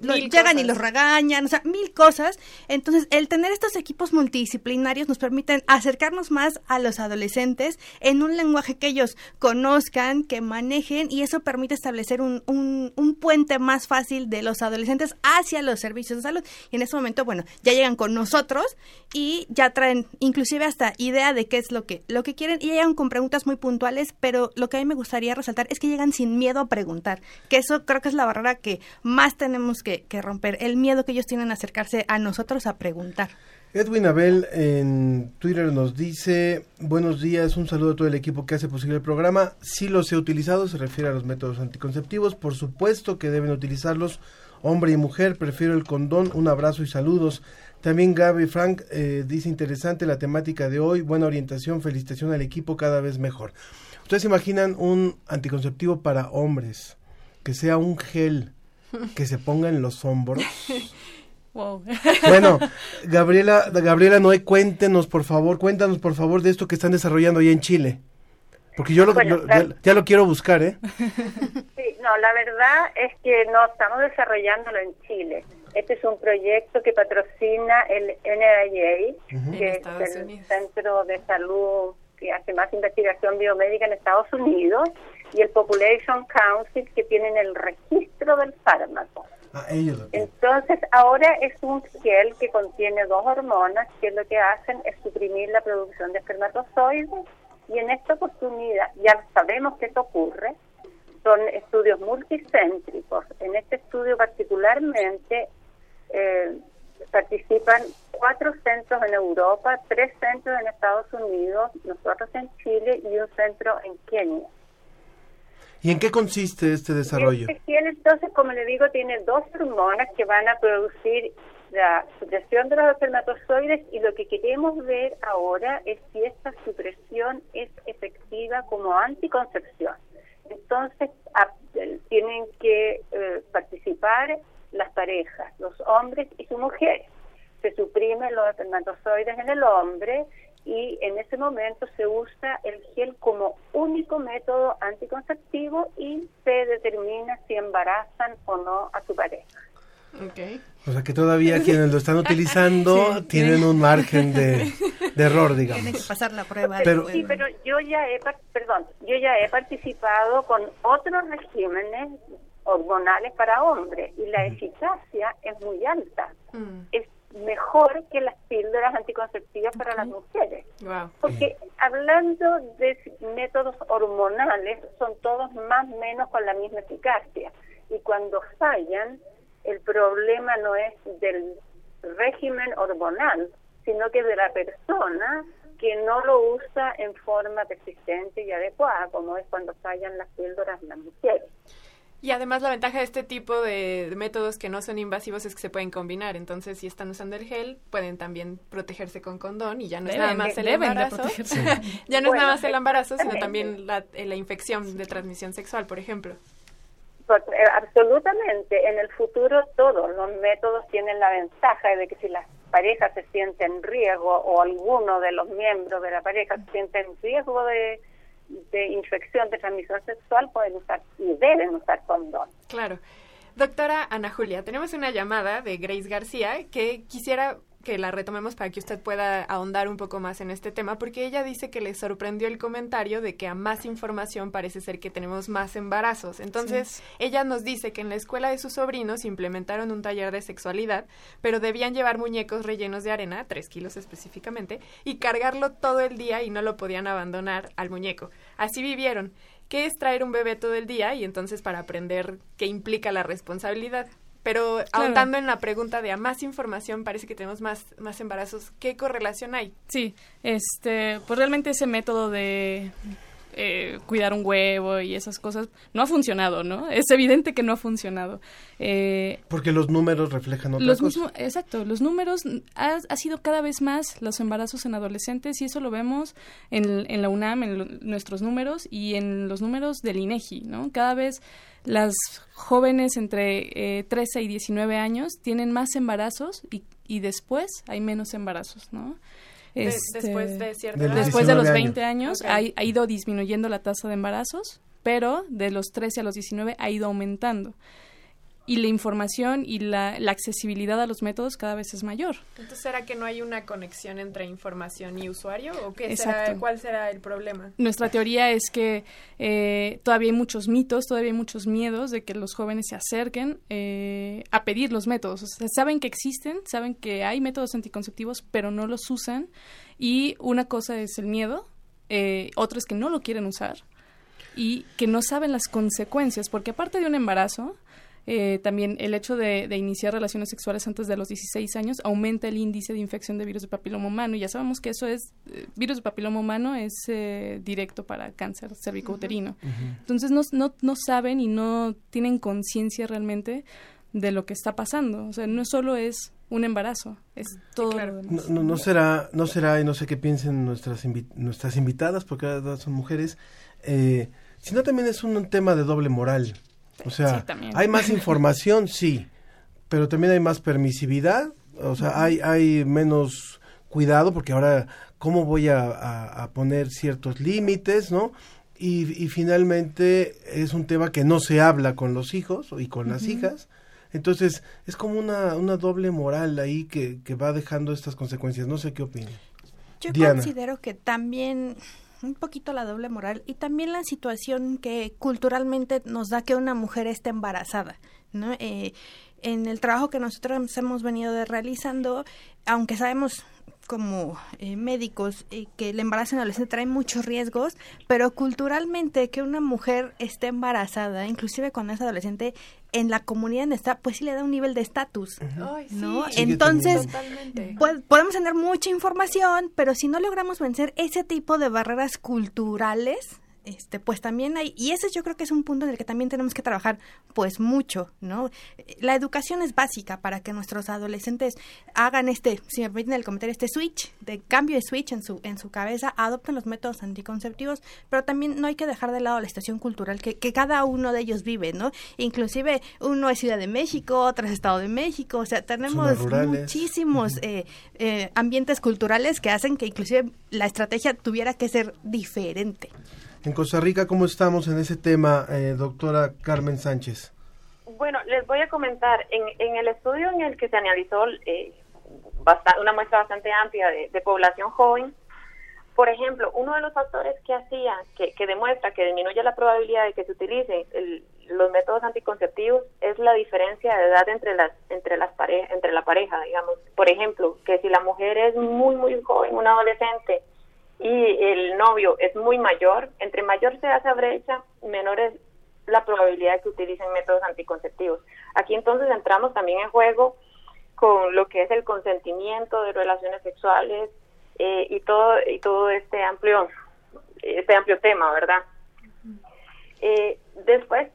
llegan y los regañan, o sea, mil cosas. Entonces, el tener estos equipos multidisciplinarios nos permiten acercarnos más a los adolescentes en un lenguaje que ellos conozcan, que manejen, y eso permite establecer un, un, un puente más fácil de los adolescentes hacia los servicios de salud. Y en ese momento, bueno, ya llegan con nosotros y ya traen inclusive hasta idea de qué es lo que, lo que quieren y llegan con preguntas muy puntuales, pero lo que a mí me gustaría resaltar es que llegan sin miedo a preguntar, que eso creo que es la barrera que más tenemos que, romper, el miedo que ellos tienen a acercarse a nosotros a preguntar. Edwin Abel en Twitter nos dice, buenos días, un saludo a todo el equipo que hace posible el programa. Si los he utilizado, se refiere a los métodos anticonceptivos, por supuesto que deben utilizarlos hombre y mujer, prefiero el condón, un abrazo y saludos. También Gaby Frank eh, dice interesante la temática de hoy, buena orientación, felicitación al equipo cada vez mejor. ¿Ustedes imaginan un anticonceptivo para hombres que sea un gel que se ponga en los hombros. Bueno, Gabriela, Gabriela Noé, cuéntenos por favor, cuéntanos por favor de esto que están desarrollando ahí en Chile. Porque yo ya, lo quiero buscar, ¿eh? Sí, no, la verdad es que no estamos desarrollándolo en Chile. Este es un proyecto que patrocina el NIA, que es el Centro de Salud que hace más investigación biomédica en Estados Unidos y el Population Council que tienen el registro del fármaco. Ah, Entonces, ahora es un gel que contiene dos hormonas que lo que hacen es suprimir la producción de espermatozoides y en esta oportunidad ya sabemos que esto ocurre, son estudios multicéntricos. En este estudio particularmente eh, participan cuatro centros en Europa, tres centros en Estados Unidos, nosotros en Chile y un centro en Kenia. ¿Y en qué consiste este desarrollo? Este entonces, como le digo, tiene dos hormonas que van a producir la supresión de los espermatozoides y lo que queremos ver ahora es si esta supresión es efectiva como anticoncepción. Entonces, tienen que eh, participar las parejas, los hombres y sus mujeres. Se suprimen los espermatozoides en el hombre y en ese momento se usa el gel como único método anticonceptivo y se determina si embarazan o no a su pareja. Okay. O sea que todavía quienes lo están utilizando tienen un margen de, error, digamos. Tienen que pasar la prueba. Pero, sí, pero yo ya he, perdón, yo ya he participado con otros regímenes hormonales para hombres y la eficacia es muy alta. Mm. Es mejor que las píldoras anticonceptivas para las mujeres. Porque hablando de métodos hormonales, son todos más o menos con la misma eficacia. Y cuando fallan, el problema no es del régimen hormonal, sino que de la persona que no lo usa en forma persistente y adecuada, como es cuando fallan las píldoras en las mujeres. Y además la ventaja de este tipo de, métodos que no son invasivos es que se pueden combinar. Entonces, si están usando el gel, pueden también protegerse con condón y ya no es nada más el embarazo. ya no es nada más el embarazo, sino también la, la infección de transmisión sexual, por ejemplo. Pues, eh, absolutamente. En el futuro todos los métodos tienen la ventaja de que si las parejas se sienten en riesgo o alguno de los miembros de la pareja se siente en riesgo de, de infección de transmisión sexual, pueden usar y deben usar condón. Claro. Doctora Ana Julia, tenemos una llamada de Grace García que quisiera que la retomemos para que usted pueda ahondar un poco más en este tema, porque ella dice que le sorprendió el comentario de que a más información parece ser que tenemos más embarazos. Entonces, ella nos dice que en la escuela de sus sobrinos implementaron un taller de sexualidad, pero debían llevar muñecos rellenos de arena, tres kilos específicamente, y cargarlo todo el día y no lo podían abandonar al muñeco. Así vivieron. ¿Qué es traer un bebé todo el día? Y entonces para aprender qué implica la responsabilidad. Pero ahondando en la pregunta de a más información, parece que tenemos más, más embarazos. ¿Qué correlación hay? Sí, este, pues realmente ese método de eh, cuidar un huevo y esas cosas no ha funcionado, ¿no? Es evidente que no ha funcionado. Eh, Porque los números reflejan otra los cosa. exacto, los números ha, ha, sido cada vez más los embarazos en adolescentes y eso lo vemos en, en la UNAM, en nuestros números y en los números del INEGI, ¿no? Cada vez las jóvenes entre eh, 13 y 19 años tienen más embarazos y, y después hay menos embarazos, ¿no? Este, después de cierta de después de los 20 años, okay. ha, ha, ido disminuyendo la tasa de embarazos, pero de los 13 a los 19 ha ido aumentando. Y la información y la, la, accesibilidad a los métodos cada vez es mayor. Entonces, ¿será que no hay una conexión entre información y usuario? ¿O qué será, cuál será el problema? Nuestra teoría es que eh, todavía hay muchos mitos, todavía hay muchos miedos de que los jóvenes se acerquen eh, a pedir los métodos. O sea, saben que existen, saben que hay métodos anticonceptivos, pero no los usan. Y una cosa es el miedo, eh, otra es que no lo quieren usar y que no saben las consecuencias, porque aparte de un embarazo, eh, también el hecho de, de, iniciar relaciones sexuales antes de los 16 años aumenta el índice de infección de virus de papiloma humano y ya sabemos que eso es eh, virus de papiloma humano es eh, directo para cáncer cervicouterino. Uh -huh. Entonces no, no, no saben y no tienen conciencia realmente de lo que está pasando. O sea, no solo es un embarazo, es todo sí, claro. No, no, no, será, no será, y no sé qué piensen nuestras, invi nuestras invitadas, porque todas son mujeres, eh, sino también es un tema de doble moral. O sea, sí, hay más información, sí, pero también hay más permisividad, o sea, hay, hay menos cuidado, porque ahora, ¿cómo voy a, a, a poner ciertos límites, no? Y, y, finalmente es un tema que no se habla con los hijos y con uh -huh. las hijas. Entonces, es como una, una doble moral ahí que, que va dejando estas consecuencias. No sé qué opinan. Yo Diana. considero que también un poquito la doble moral y también la situación que culturalmente nos da que una mujer esté embarazada, ¿no? Eh, en el trabajo que nosotros hemos venido de realizando, aunque sabemos como eh, médicos eh, que el embarazo en adolescente trae muchos riesgos, pero culturalmente que una mujer esté embarazada, inclusive cuando es adolescente, en la comunidad donde está, pues sí le da un nivel de estatus, uh -huh. ¿no? Sí. Entonces, pues, podemos tener mucha información, pero si no logramos vencer ese tipo de barreras culturales, este, pues también hay, y ese yo creo que es un punto en el que también tenemos que trabajar pues mucho, ¿no? La educación es básica para que nuestros adolescentes hagan este, si me permiten el comentario, este switch, de cambio de switch en su, en su cabeza, adopten los métodos anticonceptivos, pero también no hay que dejar de lado la situación cultural que, que cada uno de ellos vive, ¿no? Inclusive uno es Ciudad de México, otro es Estado de México, o sea, tenemos muchísimos uh -huh. eh, eh, ambientes culturales que hacen que inclusive la estrategia tuviera que ser diferente. En Costa Rica, ¿cómo estamos en ese tema, eh, doctora Carmen Sánchez? Bueno, les voy a comentar, en, en el estudio en el que se analizó eh, bastante, una muestra bastante amplia de, población joven, por ejemplo, uno de los factores que hacía, que, que demuestra que disminuye la probabilidad de que se utilicen el, los métodos anticonceptivos es la diferencia de edad entre las entre las entre la pareja, digamos. Por ejemplo, que si la mujer es muy muy joven, una adolescente, y el novio es muy mayor, entre mayor sea esa brecha, menor es la probabilidad de que utilicen métodos anticonceptivos. Aquí entonces entramos también en juego con lo que es el consentimiento de relaciones sexuales eh, y todo y todo este amplio este amplio tema, ¿verdad? Eh, después,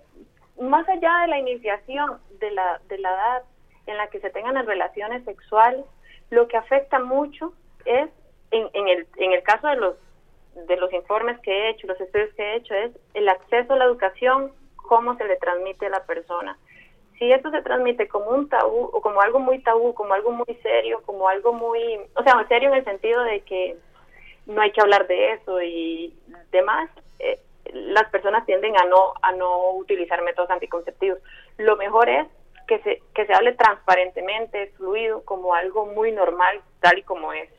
más allá de la iniciación de la de la edad en la que se tengan las relaciones sexuales, lo que afecta mucho es en, en, el, en el caso de los, de los informes que he hecho, los estudios que he hecho, es el acceso a la educación cómo se le transmite a la persona. Si esto se transmite como un tabú o como algo muy tabú, como algo muy serio, como algo muy, o sea, serio en el sentido de que no hay que hablar de eso y demás, eh, las personas tienden a no a no utilizar métodos anticonceptivos. Lo mejor es que se que se hable transparentemente, fluido, como algo muy normal, tal y como es.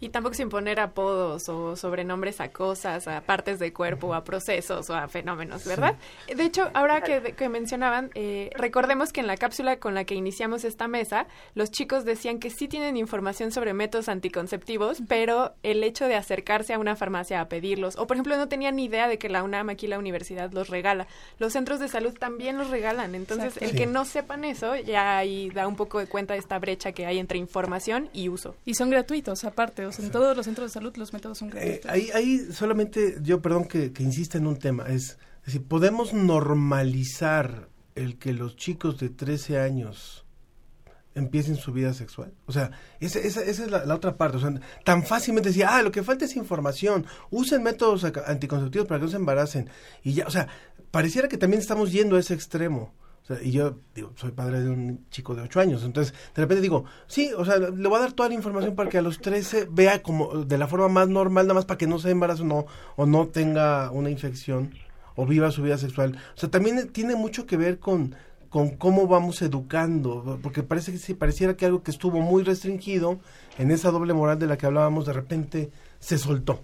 Y tampoco sin poner apodos o sobrenombres a cosas, a partes del cuerpo, a procesos o a fenómenos, ¿verdad? De hecho, ahora que, que mencionaban, eh, recordemos que en la cápsula con la que iniciamos esta mesa, los chicos decían que sí tienen información sobre métodos anticonceptivos, pero el hecho de acercarse a una farmacia a pedirlos, o por ejemplo no tenían ni idea de que la UNAM aquí la universidad los regala. Los centros de salud también los regalan, entonces Exacto. el que no sepan eso ya ahí da un poco de cuenta de esta brecha que hay entre información y uso. Y son gratuitos, aparte. En todos los centros de salud los métodos son Eh, ahí, ahí solamente, yo perdón que, que insista en un tema, es decir, podemos normalizar el que los chicos de 13 años empiecen su vida sexual. O sea, esa, esa, esa es la, la otra parte. O sea, tan fácilmente decir, ah, lo que falta es información, usen métodos anticonceptivos para que no se embaracen. Y ya, o sea, pareciera que también estamos yendo a ese extremo. Y yo digo, soy padre de un chico de 8 años, entonces de repente digo, sí, o sea, le voy a dar toda la información para que a los 13 vea como de la forma más normal, nada más para que no se embarace o no, o no tenga una infección o viva su vida sexual. O sea, también tiene mucho que ver con, con cómo vamos educando, porque parece que sí, pareciera que algo que estuvo muy restringido en esa doble moral de la que hablábamos, de repente se soltó.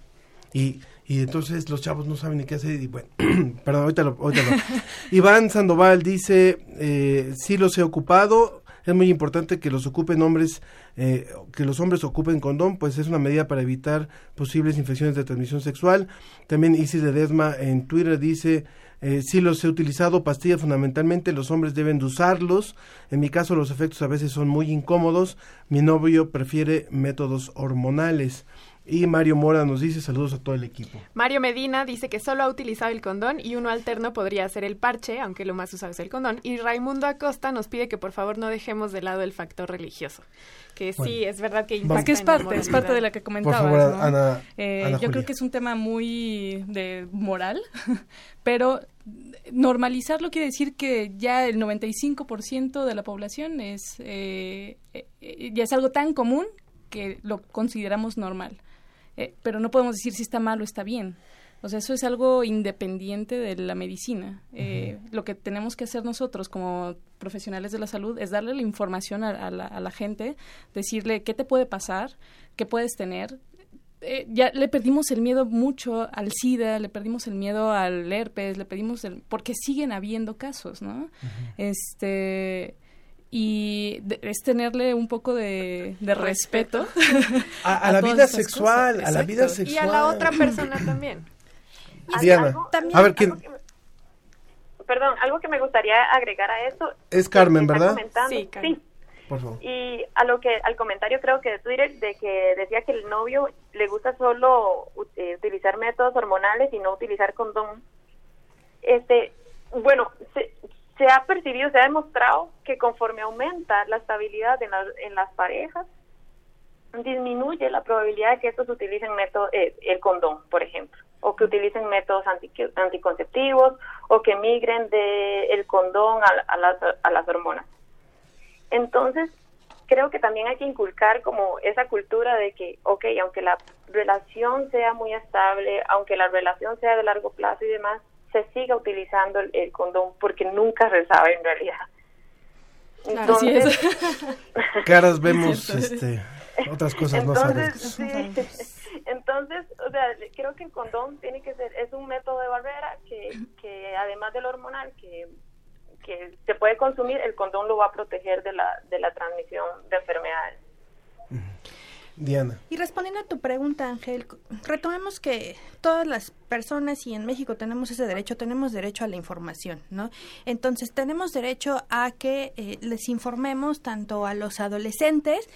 Y, y entonces los chavos no saben ni qué hacer y bueno, perdón, ahorita lo, ahorita lo. Iván Sandoval dice, eh, sí los he ocupado, es muy importante que los ocupen hombres, eh, que los hombres ocupen condón, pues es una medida para evitar posibles infecciones de transmisión sexual. También Isis Ledesma en Twitter dice, eh, sí los he utilizado, pastillas fundamentalmente, los hombres deben de usarlos. En mi caso los efectos a veces son muy incómodos. Mi novio prefiere métodos hormonales. Y Mario Mora nos dice saludos a todo el equipo. Mario Medina dice que solo ha utilizado el condón y uno alterno podría ser el parche, aunque lo más usado es el condón. Y Raimundo Acosta nos pide que por favor no dejemos de lado el factor religioso. Que sí, es verdad que Es que es parte, es parte de la que comentabas, favor, ¿no? Ana- Eh, Ana yo creo que es un tema muy de moral, pero normalizarlo quiere decir que ya el 95% de la población es eh, eh, eh, ya es algo tan común que lo consideramos normal. Eh, pero no podemos decir si está mal o está bien. O sea, eso es algo independiente de la medicina. Eh, Lo que tenemos que hacer nosotros como profesionales de la salud es darle la información a, a la, a la gente, decirle qué te puede pasar, qué puedes tener. Eh, ya le perdimos el miedo mucho al SIDA, le perdimos el miedo al herpes, le perdimos el... porque siguen habiendo casos, ¿no? Este y de- es tenerle un poco de, de respeto A, a la vida sexual, cosas. a la vida sexual. Y a la otra persona también. Diana, a ver quién Perdón, algo que me gustaría agregar a eso. es Carmen, ¿verdad? comentando- Sí, Carmen. sí. Por favor. Y a lo que al comentario creo que de Twitter de que decía que el novio le gusta solo eh, utilizar métodos hormonales y no utilizar condón. Este, bueno, se, se ha percibido, se ha demostrado que conforme aumenta la estabilidad en, la- en las parejas, disminuye la probabilidad de que estos utilicen método, eh, el condón, por ejemplo, o que utilicen métodos anti- anticonceptivos o que migren de el condón a, a las, a las hormonas. Entonces, creo que también hay que inculcar como esa cultura de que, ok, aunque la relación sea muy estable, aunque la relación sea de largo plazo y demás, se siga utilizando el, el condón porque nunca se sabe en realidad. Así es. Caras vemos este, otras cosas no sabes. Entonces, sí. Entonces, o sea, creo que el condón tiene que ser, es un método de barrera que, que además del hormonal que, que se puede consumir, el condón lo va a proteger de la, de la transmisión de enfermedades. Diana. Y respondiendo a tu pregunta, Ángel, retomemos que todas las personas y en México tenemos ese derecho, tenemos derecho a la información, ¿no? Entonces tenemos derecho a que eh, les informemos tanto a los adolescentes.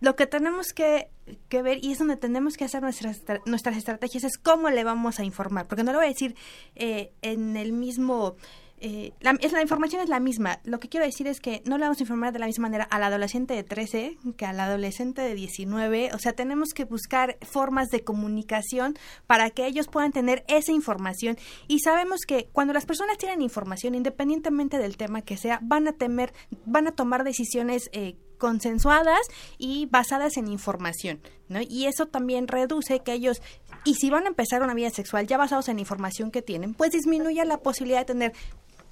Lo que tenemos que, que ver y es donde tenemos que hacer nuestras, estra- nuestras estrategias es cómo le vamos a informar, porque no le voy a decir eh, en el mismo eh, la, es, la información es la misma. Lo que quiero decir es que no le vamos a informar de la misma manera al adolescente de 13 que al adolescente de 19. O sea, tenemos que buscar formas de comunicación para que ellos puedan tener esa información. Y sabemos que cuando las personas tienen información, independientemente del tema que sea, van a temer, van a tomar decisiones eh, consensuadas y basadas en información, ¿no? Y eso también reduce que ellos y si van a empezar una vida sexual ya basados en información que tienen, pues disminuye la posibilidad de tener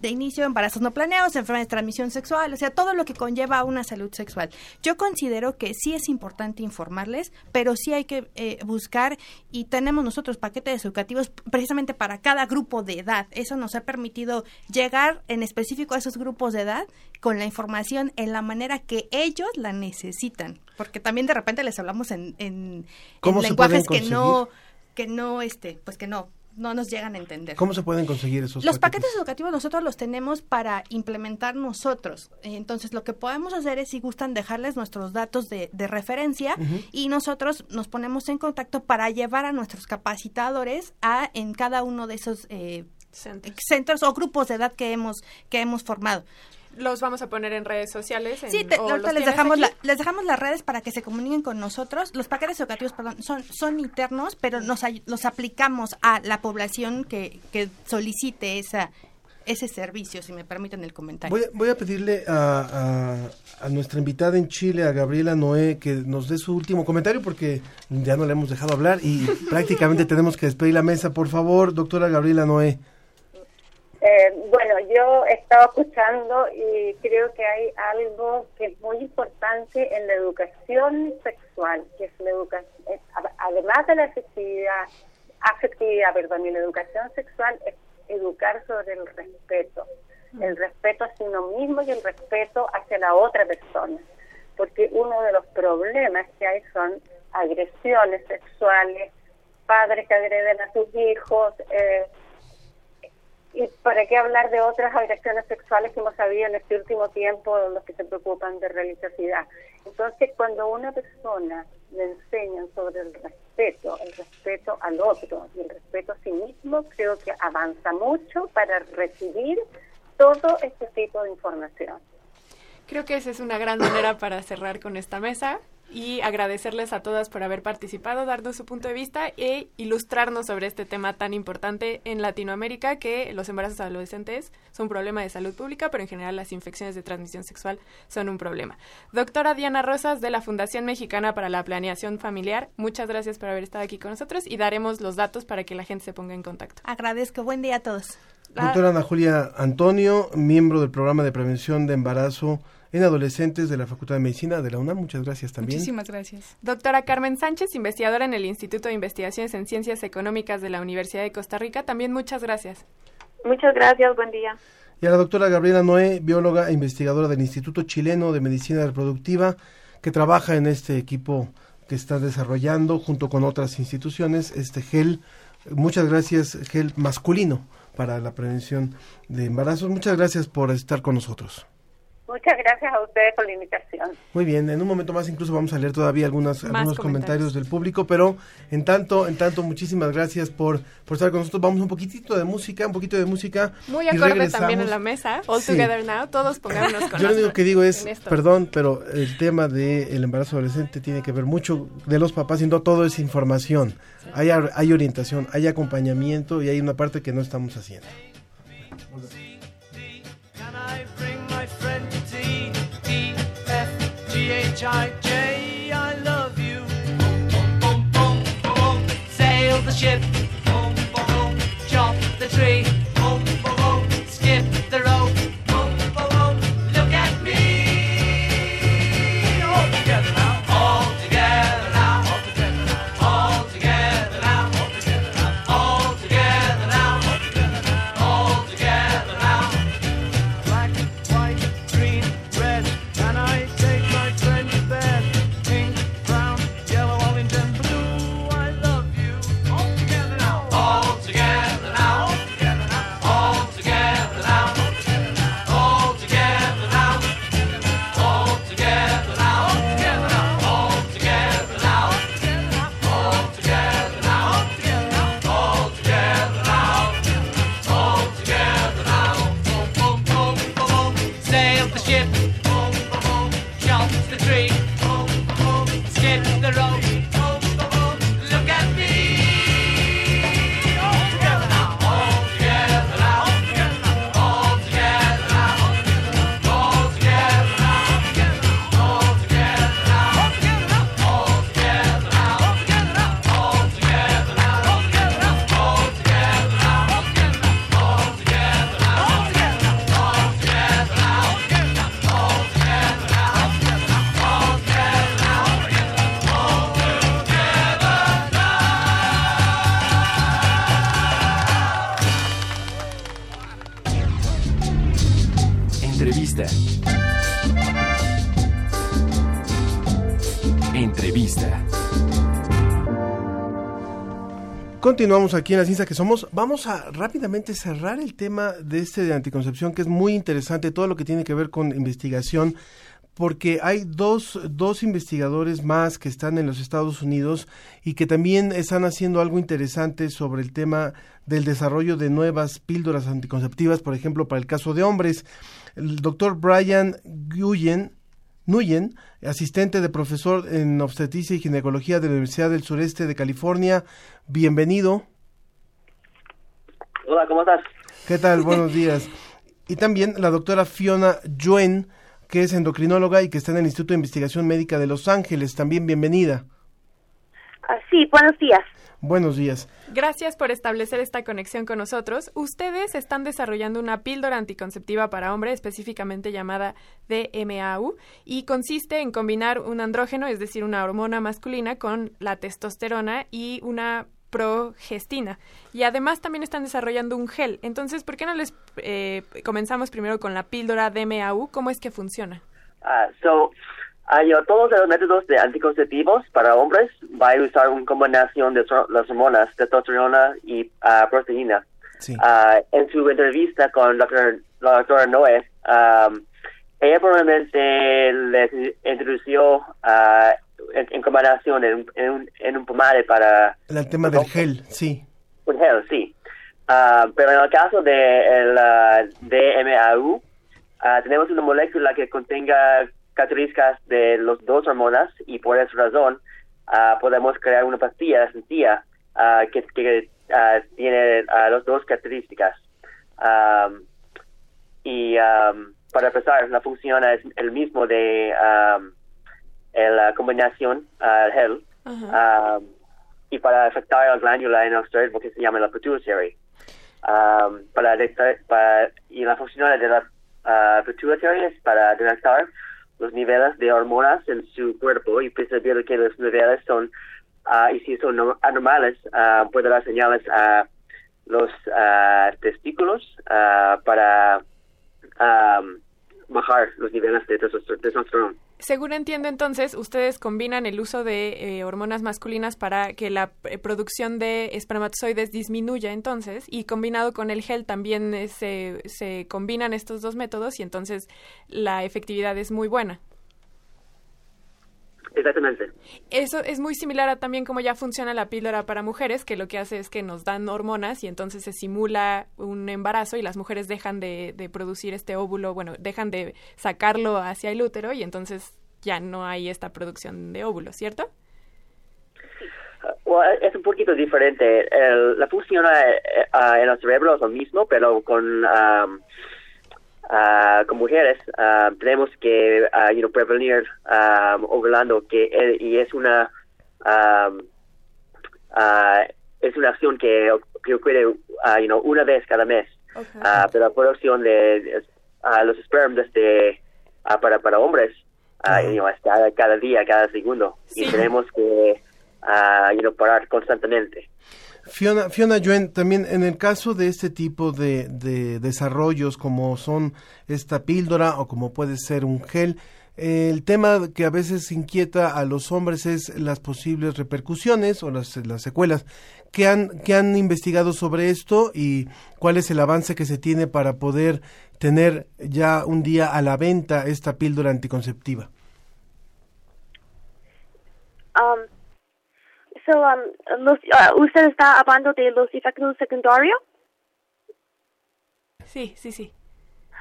de inicio, embarazos no planeados, enfermedades de transmisión sexual, o sea, todo lo que conlleva una salud sexual. Yo considero que sí es importante informarles, pero sí hay que eh, buscar y tenemos nosotros paquetes educativos precisamente para cada grupo de edad. Eso nos ha permitido llegar en específico a esos grupos de edad con la información en la manera que ellos la necesitan, porque también de repente les hablamos en, en, en lenguajes que no que no este pues que no no nos llegan a entender. ¿Cómo se pueden conseguir esos Los paquetes, educativos nosotros los tenemos para implementar nosotros. Entonces, lo que podemos hacer es, si gustan, dejarles nuestros datos de, referencia y nosotros nos ponemos en contacto para llevar a nuestros capacitadores a en cada uno de esos eh, centros. o grupos de edad que hemos, que hemos formado los vamos a poner en redes sociales. sí, les dejamos, les dejamos las redes para que se comuniquen con nosotros. Los paquetes educativos, perdón, son, son internos, pero nos, los aplicamos a la población que, que solicite esa, ese servicio, si me permiten el comentario. Voy, voy a pedirle a, a, nuestra invitada en Chile, a Gabriela Noé, que nos dé su último comentario porque ya no le hemos dejado hablar y prácticamente tenemos que despedir la mesa. Por favor, doctora Gabriela Noé. Eh, bueno, yo he estado escuchando y creo que hay algo que es muy importante en la educación sexual, que es la educación, además de la afectividad, afectividad, perdón, y la educación sexual es educar sobre el respeto, el respeto hacia uno mismo y el respeto hacia la otra persona, porque uno de los problemas que hay son agresiones sexuales, padres que agreden a sus hijos, eh, y para qué hablar de otras agresiones sexuales que hemos sabido en este último tiempo, los que se preocupan de religiosidad. Entonces, cuando una persona le enseña sobre el respeto, el respeto al otro y el respeto a sí mismo, creo que avanza mucho para recibir todo este tipo de información. Creo que esa es una gran manera para cerrar con esta mesa y agradecerles a todas por haber participado, darnos su punto de vista e ilustrarnos sobre este tema tan importante en Latinoamérica que los embarazos adolescentes son un problema de salud pública, pero en general las infecciones de transmisión sexual son un problema. Doctora Diana Rosas de la Fundación Mexicana para la Planeación Familiar, muchas gracias por haber estado aquí con nosotros y daremos los datos para que la gente se ponga en contacto. Agradezco, buen día a todos. Doctora Ana Julia Antonio, miembro del programa de prevención de embarazo en adolescentes de la Facultad de Medicina de la UNAM. Muchas gracias también. Muchísimas gracias. Doctora Carmen Sánchez, investigadora en el Instituto de Investigaciones en Ciencias Económicas de la Universidad de Costa Rica. También muchas gracias. Muchas gracias, buen día. Y a la doctora Gabriela Noé, bióloga e investigadora del Instituto Chileno de Medicina Reproductiva, que trabaja en este equipo que está desarrollando junto con otras instituciones este gel. Muchas gracias, gel masculino para la prevención de embarazos. Muchas gracias por estar con nosotros. Muchas gracias a ustedes por la invitación. Muy bien, en un momento más incluso vamos a leer todavía algunas, algunos comentarios. del público, pero en tanto, en tanto, muchísimas gracias por, por estar con nosotros. Vamos un poquitito de música, un poquito de música. Muy acorde también en la mesa, All Together Now, todos pongámonos con Yo lo único que digo es, perdón, pero el tema del embarazo adolescente tiene que ver mucho de los papás, siendo todo es información. Hay, hay orientación, hay acompañamiento y hay una parte que no estamos haciendo. H-I-J, I love you. Boom, boom, boom, boom, boom. Sail the ship. Boom, boom, boom. Chop the tree. Continuamos aquí en la ciencia que somos. Vamos a rápidamente cerrar el tema de este de anticoncepción, que es muy interesante, todo lo que tiene que ver con investigación, porque hay dos, dos investigadores más que están en los Estados Unidos y que también están haciendo algo interesante sobre el tema del desarrollo de nuevas píldoras anticonceptivas, por ejemplo, para el caso de hombres. El doctor Brian Nguyen, Nguyen, asistente de profesor en obstetricia y ginecología de la Universidad del Sureste de California. Bienvenido. Hola, ¿cómo estás? ¿Qué tal? Buenos días. Y también la doctora Fiona Yuen, que es endocrinóloga y que está en el Instituto de Investigación Médica de Los Ángeles. También bienvenida. Ah, sí, buenos días. Buenos días. Gracias por establecer esta conexión con nosotros. Ustedes están desarrollando una píldora anticonceptiva para hombre, específicamente llamada DMAU, y consiste en combinar un andrógeno, es decir, una hormona masculina, con la testosterona y una progestina. Y además también están desarrollando un gel. Entonces, ¿por qué no les eh, comenzamos primero con la píldora DMAU? ¿Cómo es que funciona? Ah, so, yo, todos los métodos de anticonceptivos para hombres va a usar una combinación de so- las hormonas testosterona y ah, proteína. Ah, en su entrevista con doctor, la doctora Noé, um, ella probablemente les introdució ah, en, en combinación en, un- en, un- en un pomade para El tema del gel, sí. un gel, sí. Pero en el caso de el ah, DMAU, tenemos una molécula que contenga características de las dos hormonas y por esa razón ah, podemos crear una pastilla sencilla ah, que, que ah, tiene las dos características. Am, y am, para empezar, la función es el mismo de la combinación gel. Um, y para afectar la glándula en el cerebro que se llama la pituitary. Um, para detectar, para, y la función de la ah, pituitary es para detectar los niveles de hormonas en su cuerpo y percibir que los niveles son, ah, y si son no- anormales, ah, puede dar señales a los ah, testículos para bajar los niveles de testoster- testosterona. Según entiendo entonces, ustedes combinan el uso de eh, hormonas masculinas para que la eh, producción de espermatozoides disminuya entonces y combinado con el gel también eh, se, se combinan estos dos métodos y entonces la efectividad es muy buena. Exactamente. Eso es muy similar a también cómo ya funciona la píldora para mujeres, que lo que hace es que nos dan hormonas y entonces se simula un embarazo y las mujeres dejan de, de producir este óvulo, bueno, dejan de sacarlo hacia el útero y entonces ya no hay esta producción de óvulos, ¿cierto? Well, es un poquito diferente. El- la función eh, eh, en el cerebro es lo mismo, pero con, um, ah, con mujeres ah, tenemos que ah, you know, prevenir um, ovulando, que y es una es una acción que, que ocurre you know, una vez cada mes. Pero la producción de, los espermas de, para, para hombres you know, es cada, cada día, cada segundo. Y tenemos que you know, parar constantemente. Fiona, Fiona Yuen, también en el caso de este tipo de, de desarrollos como son esta píldora o como puede ser un gel, eh, el tema que a veces inquieta a los hombres es las posibles repercusiones o las, las secuelas. ¿Qué han, ¿Qué han investigado sobre esto y cuál es el avance que se tiene para poder tener ya un día a la venta esta píldora anticonceptiva? Um, so, um, los, ah, ¿Usted está hablando de los efectos secundarios? Sí, sí, sí.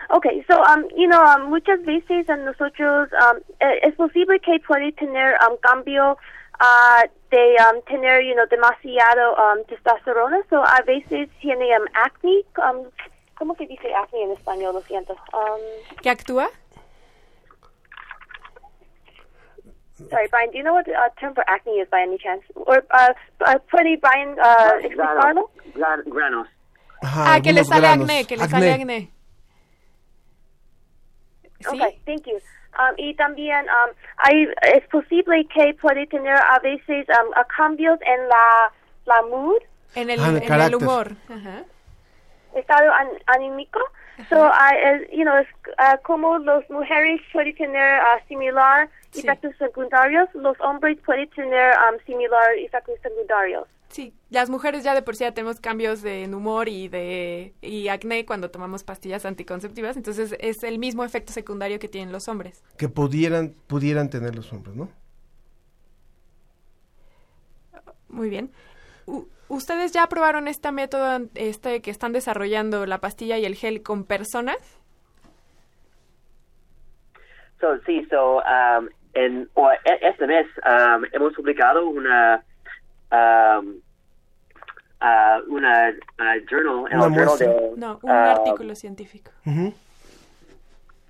Okay, so, um, you know, um, muchas veces nosotros um, eh, es posible que puede tener um, cambio ah, de um, tener, you know, demasiado um, testosterona. So, a veces tiene um, acne. Um, ¿Cómo se dice acne en español? Lo siento. Um, ¿Qué actúa? Sorry, Brian, do you know what the uh, term for acne is by any chance? Or, uh, uh, puede Brian uh, explicarlo? Gran- granos. ah, que le sale granos. acné, que le sale acné. Okay, thank you. Um, y también um, hay, es posible que puede tener a veces um, a cambios en la, la mood. En el, Ah, el en el carácter. humor. Ajá. estado an- anímico. So, ah, es, you know, es ah, como las mujeres pueden tener ah, similar efectos secundarios, los hombres pueden tener um, similar efectos secundarios. Sí, las mujeres ya de por sí ya tenemos cambios de en humor y de y acné cuando tomamos pastillas anticonceptivas, entonces es el mismo efecto secundario que tienen los hombres. Que pudieran, pudieran tener los hombres, ¿no? Muy bien. U- ¿Ustedes ya probaron este método este que están desarrollando la pastilla y el gel con personas? So, sí, so, um, en, o, e- este mes um, hemos publicado una um, ah, una ah, journal, en Una el journal de, No, un ah, artículo científico.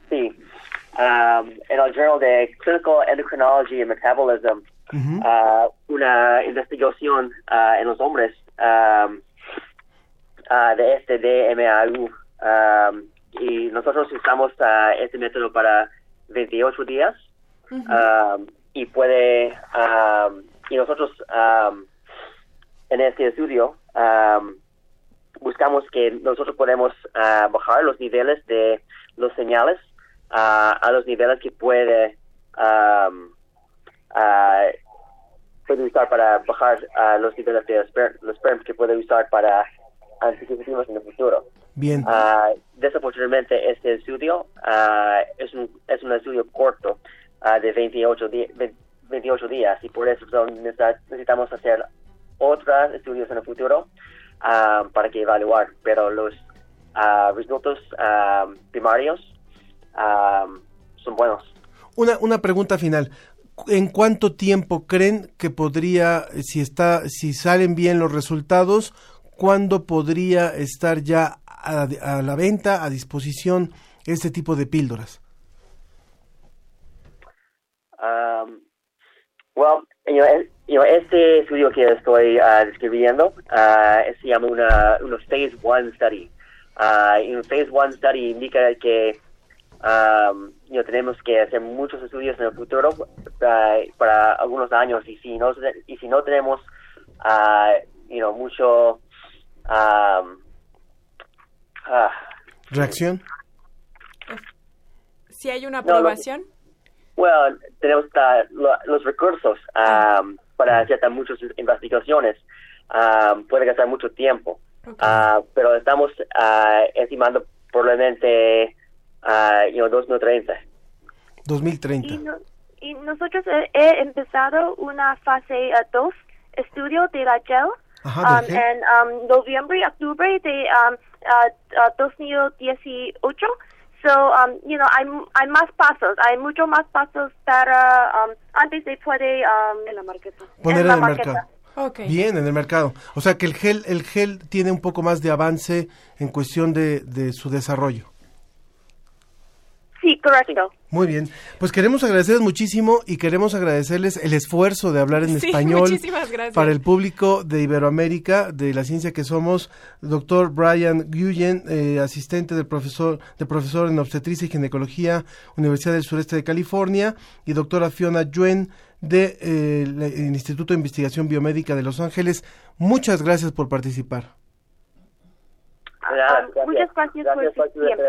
Sí, um, en el journal de Clinical Endocrinology and Metabolism, ah, una investigación ah, en los hombres um, ah, de este DMAU um, y nosotros usamos este método para 28 días um, y puede um, y nosotros um, en este estudio buscamos que nosotros podemos ah, bajar los niveles de los señales a los niveles que puede puede usar para bajar los niveles de los sperm que puede usar para anticonceptivos en el futuro. Bien. Ah, desafortunadamente este estudio ah, es, un, es un estudio corto ah, de 28, di- ve- 28 días y por eso necesitamos hacer otros estudios en el futuro ah, para que evaluar, pero los ah, resultados primarios son buenos. Una, una pregunta final. ¿En cuánto tiempo creen que podría, si está, si salen bien los resultados, cuándo podría estar ya a, a la venta, a disposición, este tipo de píldoras? Um, well, you know, es- you know, este estudio que estoy ah, describiendo ah, se llama una, una Phase 1 Study. Y un Phase 1 Study indica que um, you know, tenemos que hacer muchos estudios en el futuro ah, para algunos años y si no, y si no tenemos ah, you know, mucho um, ah, ¿Reacción? Si hay una No, no. Well, tenemos lo- los recursos um, para hacer muchas investigaciones. Um, puede gastar mucho tiempo. Ah, pero estamos ah, estimando probablemente uh, you know, 2030. 2030. Y, no- y nosotros he, he empezado una fase 2 estudio de la gel Ajá, um, del gel. en um, noviembre y octubre de um, uh, uh, 2018. So, um, you know, hay, hay más pasos, hay mucho más pasos para um, antes de poder um, en la marqueta. Poner en la el marqueta. mercado. Bien, en el mercado. O sea que el gel, el gel tiene un poco más de avance en cuestión de, de su desarrollo. Sí, correcto. Muy bien. Pues queremos agradecerles muchísimo y queremos agradecerles el esfuerzo de hablar en Sí, español muchísimas gracias. para el público de Iberoamérica, de la ciencia que somos. Doctor Brian Guyen, eh, asistente del profesor, de profesor en obstetricia y ginecología, Universidad del Sureste de California, y doctora Fiona Yuen, de eh, el Instituto de Investigación Biomédica de Los Ángeles. Muchas gracias por participar. Muchas gracias, por su tiempo.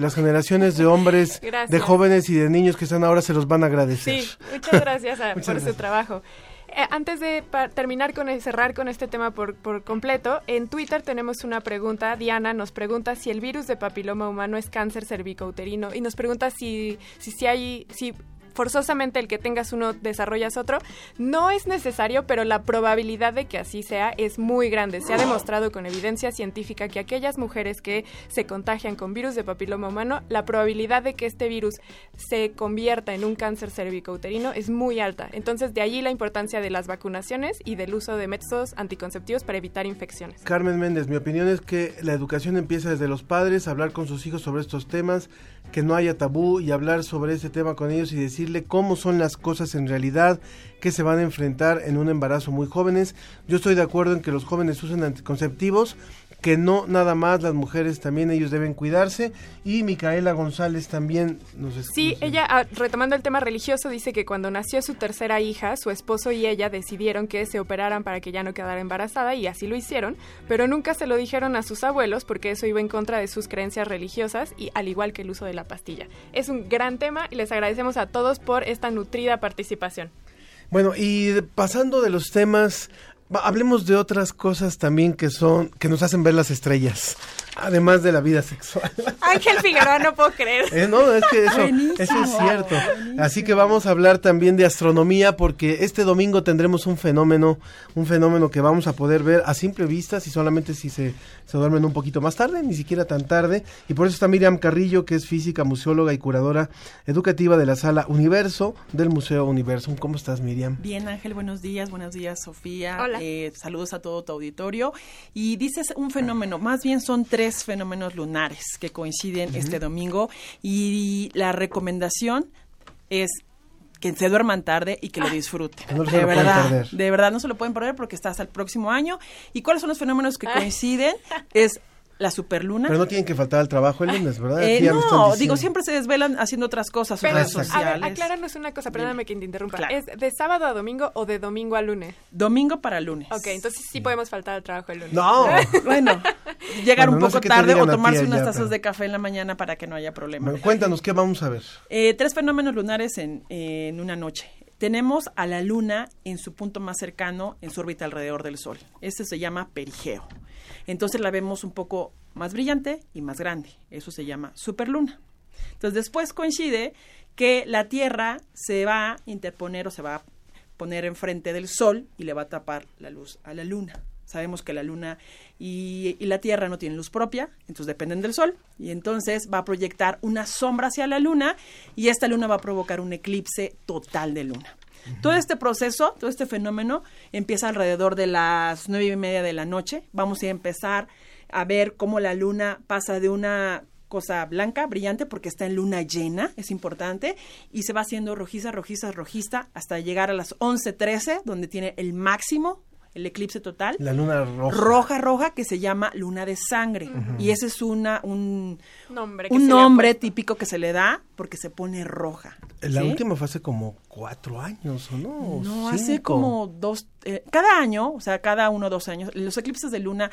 Las generaciones de hombres, de jóvenes y de niños que están ahora se los van a agradecer. Sí, muchas gracias a- Muchas por gracias. su trabajo. Eh, antes de terminar con el, cerrar con este tema por, por completo, en Twitter tenemos una pregunta. Diana nos pregunta si el virus de papiloma humano es cáncer cervicouterino y nos pregunta si si, si hay si forzosamente el que tengas uno desarrollas otro. No es necesario, pero la probabilidad de que así sea es muy grande. Se ha demostrado con evidencia científica que aquellas mujeres que se contagian con virus de papiloma humano, la probabilidad de que este virus se convierta en un cáncer cervicouterino es muy alta. Entonces, de allí la importancia de las vacunaciones y del uso de métodos anticonceptivos para evitar infecciones. Carmen Méndez, mi opinión es que la educación empieza desde los padres, hablar con sus hijos sobre estos temas, que no haya tabú y hablar sobre este tema con ellos y decirle cómo son las cosas en realidad, que se van a enfrentar en un embarazo muy jóvenes. Yo estoy de acuerdo en que los jóvenes usen anticonceptivos que no nada más las mujeres también ellos deben cuidarse y Micaela González también nos Sí, ella ah, retomando el tema religioso dice que cuando nació su tercera hija, su esposo y ella decidieron que se operaran para que ya no quedara embarazada y así lo hicieron, pero nunca se lo dijeron a sus abuelos porque eso iba en contra de sus creencias religiosas y al igual que el uso de la pastilla. Es un gran tema y les agradecemos a todos por esta nutrida participación. Bueno, y pasando de los temas, hablemos de otras cosas también que son que nos hacen ver las estrellas además de la vida sexual. Ángel Figueroa, no puedo creer. Eh, no, es que eso, eso es cierto. Así que vamos a hablar también de astronomía porque este domingo tendremos un fenómeno, un fenómeno que vamos a poder ver a simple vista, si solamente si se, se duermen un poquito más tarde, ni siquiera tan tarde. Y por eso está Miriam Carrillo, que es física, museóloga y curadora educativa de la sala Universo del Museo Universum. ¿Cómo estás, Miriam? Bien, Ángel, buenos días. Buenos días, Sofía. Hola. Eh, saludos a todo tu auditorio. Y dices un fenómeno, más bien son tres fenómenos lunares que coinciden este domingo y la recomendación es que se duerman tarde y que lo disfruten. No se de lo verdad, de verdad no se lo pueden perder porque está hasta el próximo año. ¿Y cuáles son los fenómenos que coinciden? Es la superluna. Pero no tienen que faltar al trabajo el lunes, ¿verdad? Eh, no, digo, siempre se desvelan haciendo otras cosas, Pero, redes a ver, sociales. acláranos una cosa, perdóname que te interrumpa. Claro. ¿Es de sábado a domingo o de domingo a lunes? Domingo para lunes. Ok, entonces sí podemos faltar al trabajo el lunes. No. bueno, llegar Bueno, un no poco sé tarde o tomarse unas tazas pero- de café en la mañana para que no haya problema. Bueno, cuéntanos, ¿qué vamos a ver? Eh, tres fenómenos lunares en, en una noche. Tenemos a la luna en su punto más cercano, en su órbita alrededor del Sol. Este se llama perigeo. Entonces la vemos un poco más brillante y más grande. Eso se llama superluna. Entonces después coincide que la Tierra se va a interponer o se va a poner enfrente del Sol y le va a tapar la luz a la Luna. Sabemos que la Luna y, y la Tierra no tienen luz propia, entonces dependen del Sol, y entonces va a proyectar una sombra hacia la Luna y esta Luna va a provocar un eclipse total de Luna. Todo este proceso, todo este fenómeno empieza alrededor de las nueve y media de la noche. Vamos a empezar a ver cómo la luna pasa de una cosa blanca, brillante, porque está en luna llena, es importante, y se va haciendo rojiza, rojiza, rojiza, hasta llegar a las 11.13, donde tiene el máximo, el eclipse total. La luna roja. Roja, roja, que se llama luna de sangre. Y ese es una, un, Nombre un nombre típico que se le da porque se pone roja. La ¿sí? última fue hace como cuatro años, ¿o no? No, Cinco. hace como dos, eh, cada año, o sea, cada uno o dos años, los eclipses de luna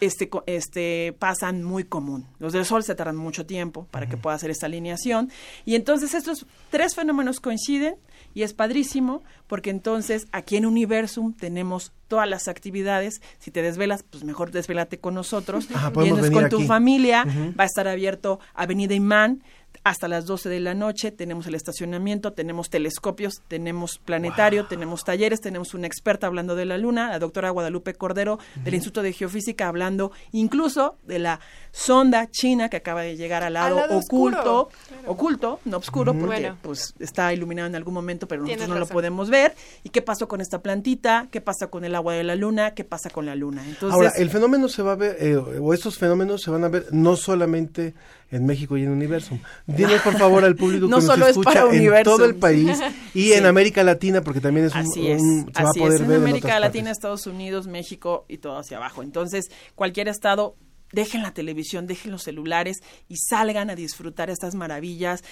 este, este, pasan muy común. Los del sol se tardan mucho tiempo para que pueda hacer esta alineación. Y entonces estos tres fenómenos coinciden y es padrísimo porque entonces aquí en Universum tenemos todas las actividades. Si te desvelas, pues mejor desvelate con nosotros. Ajá, Vienes con tu aquí. familia. Va a estar abierto Avenida Imán hasta las 12 de la noche. Tenemos el estacionamiento, tenemos telescopios, tenemos planetario, tenemos talleres, tenemos una experta hablando de la luna, la doctora Guadalupe Cordero del Instituto de Geofísica hablando incluso de la sonda china que acaba de llegar al lado, lado oculto, oscuro, oculto, no oscuro, porque Bueno. pues está iluminado en algún momento, pero nosotros Tienes no lo podemos ver. ¿Y qué pasó con esta plantita? ¿Qué pasa con el agua de la luna? ¿Qué pasa con la luna? Entonces, Ahora, el fenómeno se va a ver, eh, o estos fenómenos se van a ver no solamente en México y en Universum. Dinos, por favor, al público No que nos solo es escucha para en Universum. todo el país y Sí. en América Latina, porque también es un, Así es, un- se va a así poder es. En ver en América Latina, partes. Estados Unidos, México y todo hacia abajo. Entonces, cualquier estado, dejen la televisión, dejen los celulares y salgan a disfrutar estas maravillas.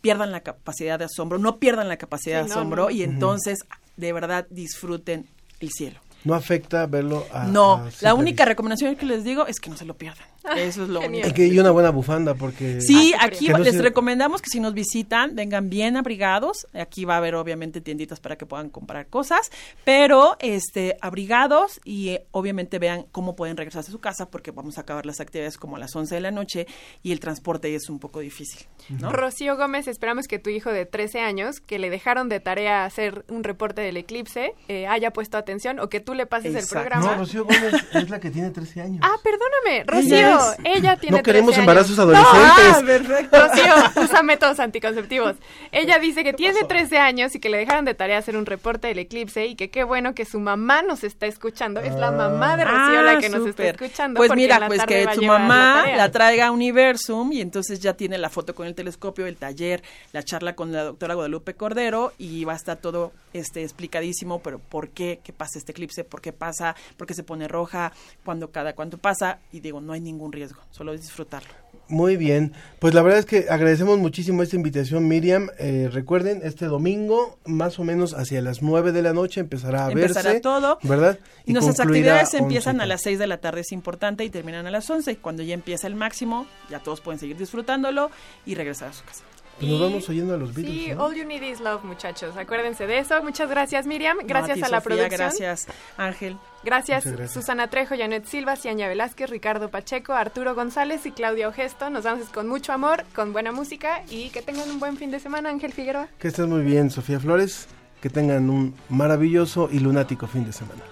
Pierdan la capacidad de asombro, no pierdan la capacidad Sí, de asombro no. y entonces, de verdad, disfruten el cielo. No afecta verlo a... no, a la única recomendación que les digo es que no se lo pierdan. Eso es lo único. Y que- y una buena bufanda, porque... Sí, Ah, aquí no les se- recomendamos que si nos visitan, vengan bien abrigados. Aquí va a haber obviamente tienditas para que puedan comprar cosas, pero este abrigados y eh, obviamente vean cómo pueden regresarse a su casa porque vamos a acabar las actividades como a las 11 de la noche y el transporte es un poco difícil, ¿no? Rocío Gómez, esperamos que tu hijo de 13 años, que le dejaron de tarea hacer un reporte del eclipse, eh, haya puesto atención o que tú le pases Exacto. el programa. No, Rocío Gómez es la que tiene 13 años. Ah, perdóname, Ella ella tiene No queremos 13 embarazos años. adolescentes. No, ah, perfecto. Rocío usa métodos anticonceptivos. Ella dice que tiene 13 años y que le dejaron de tarea hacer un reporte del eclipse y que qué bueno que su mamá nos está escuchando. Es la mamá de Rocío la Ah, que nos está escuchando. Pues mira, la pues que su mamá tarea. la traiga a Universum y entonces ya tiene la foto con el telescopio, el taller, la charla con la doctora Guadalupe Cordero y va a estar todo este explicadísimo, pero por qué, qué pasa este eclipse, por qué pasa, por qué se pone roja, cuándo cada cuánto pasa y digo, no hay ningún riesgo, solo es disfrutarlo. Muy bien, pues la verdad es que agradecemos muchísimo esta invitación, Miriam. Eh, recuerden, este domingo, más o menos hacia las 9 de la noche, empezará a Empezará verse. todo. ¿Verdad? Y nuestras actividades empiezan 11. a las 6 de la tarde, es importante, y terminan a las 11. Cuando ya empieza el máximo, ya todos pueden seguir disfrutándolo y regresar a su casa. Pues nos vamos oyendo a los Beatles. Sí, ¿no? all you need is love, muchachos. Acuérdense de eso. Muchas gracias, Miriam. No, Gracias ti, a, la Sofía, producción. Gracias, Ángel. Gracias. Susana Trejo, Janet Silva, Ciaña Velázquez, Ricardo Pacheco, Arturo González y Claudia Ogesto. Nos vamos con mucho amor, con buena música y que tengan un buen fin de semana, Ángel Figueroa. Que estés muy bien, Sofía Flores. Que tengan un maravilloso y lunático fin de semana.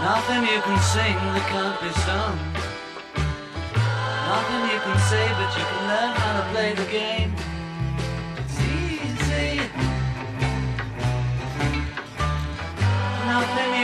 Nothing you can sing that can't be sung. Nothing you can say, but you can learn how to play the game. It's easy. Nothing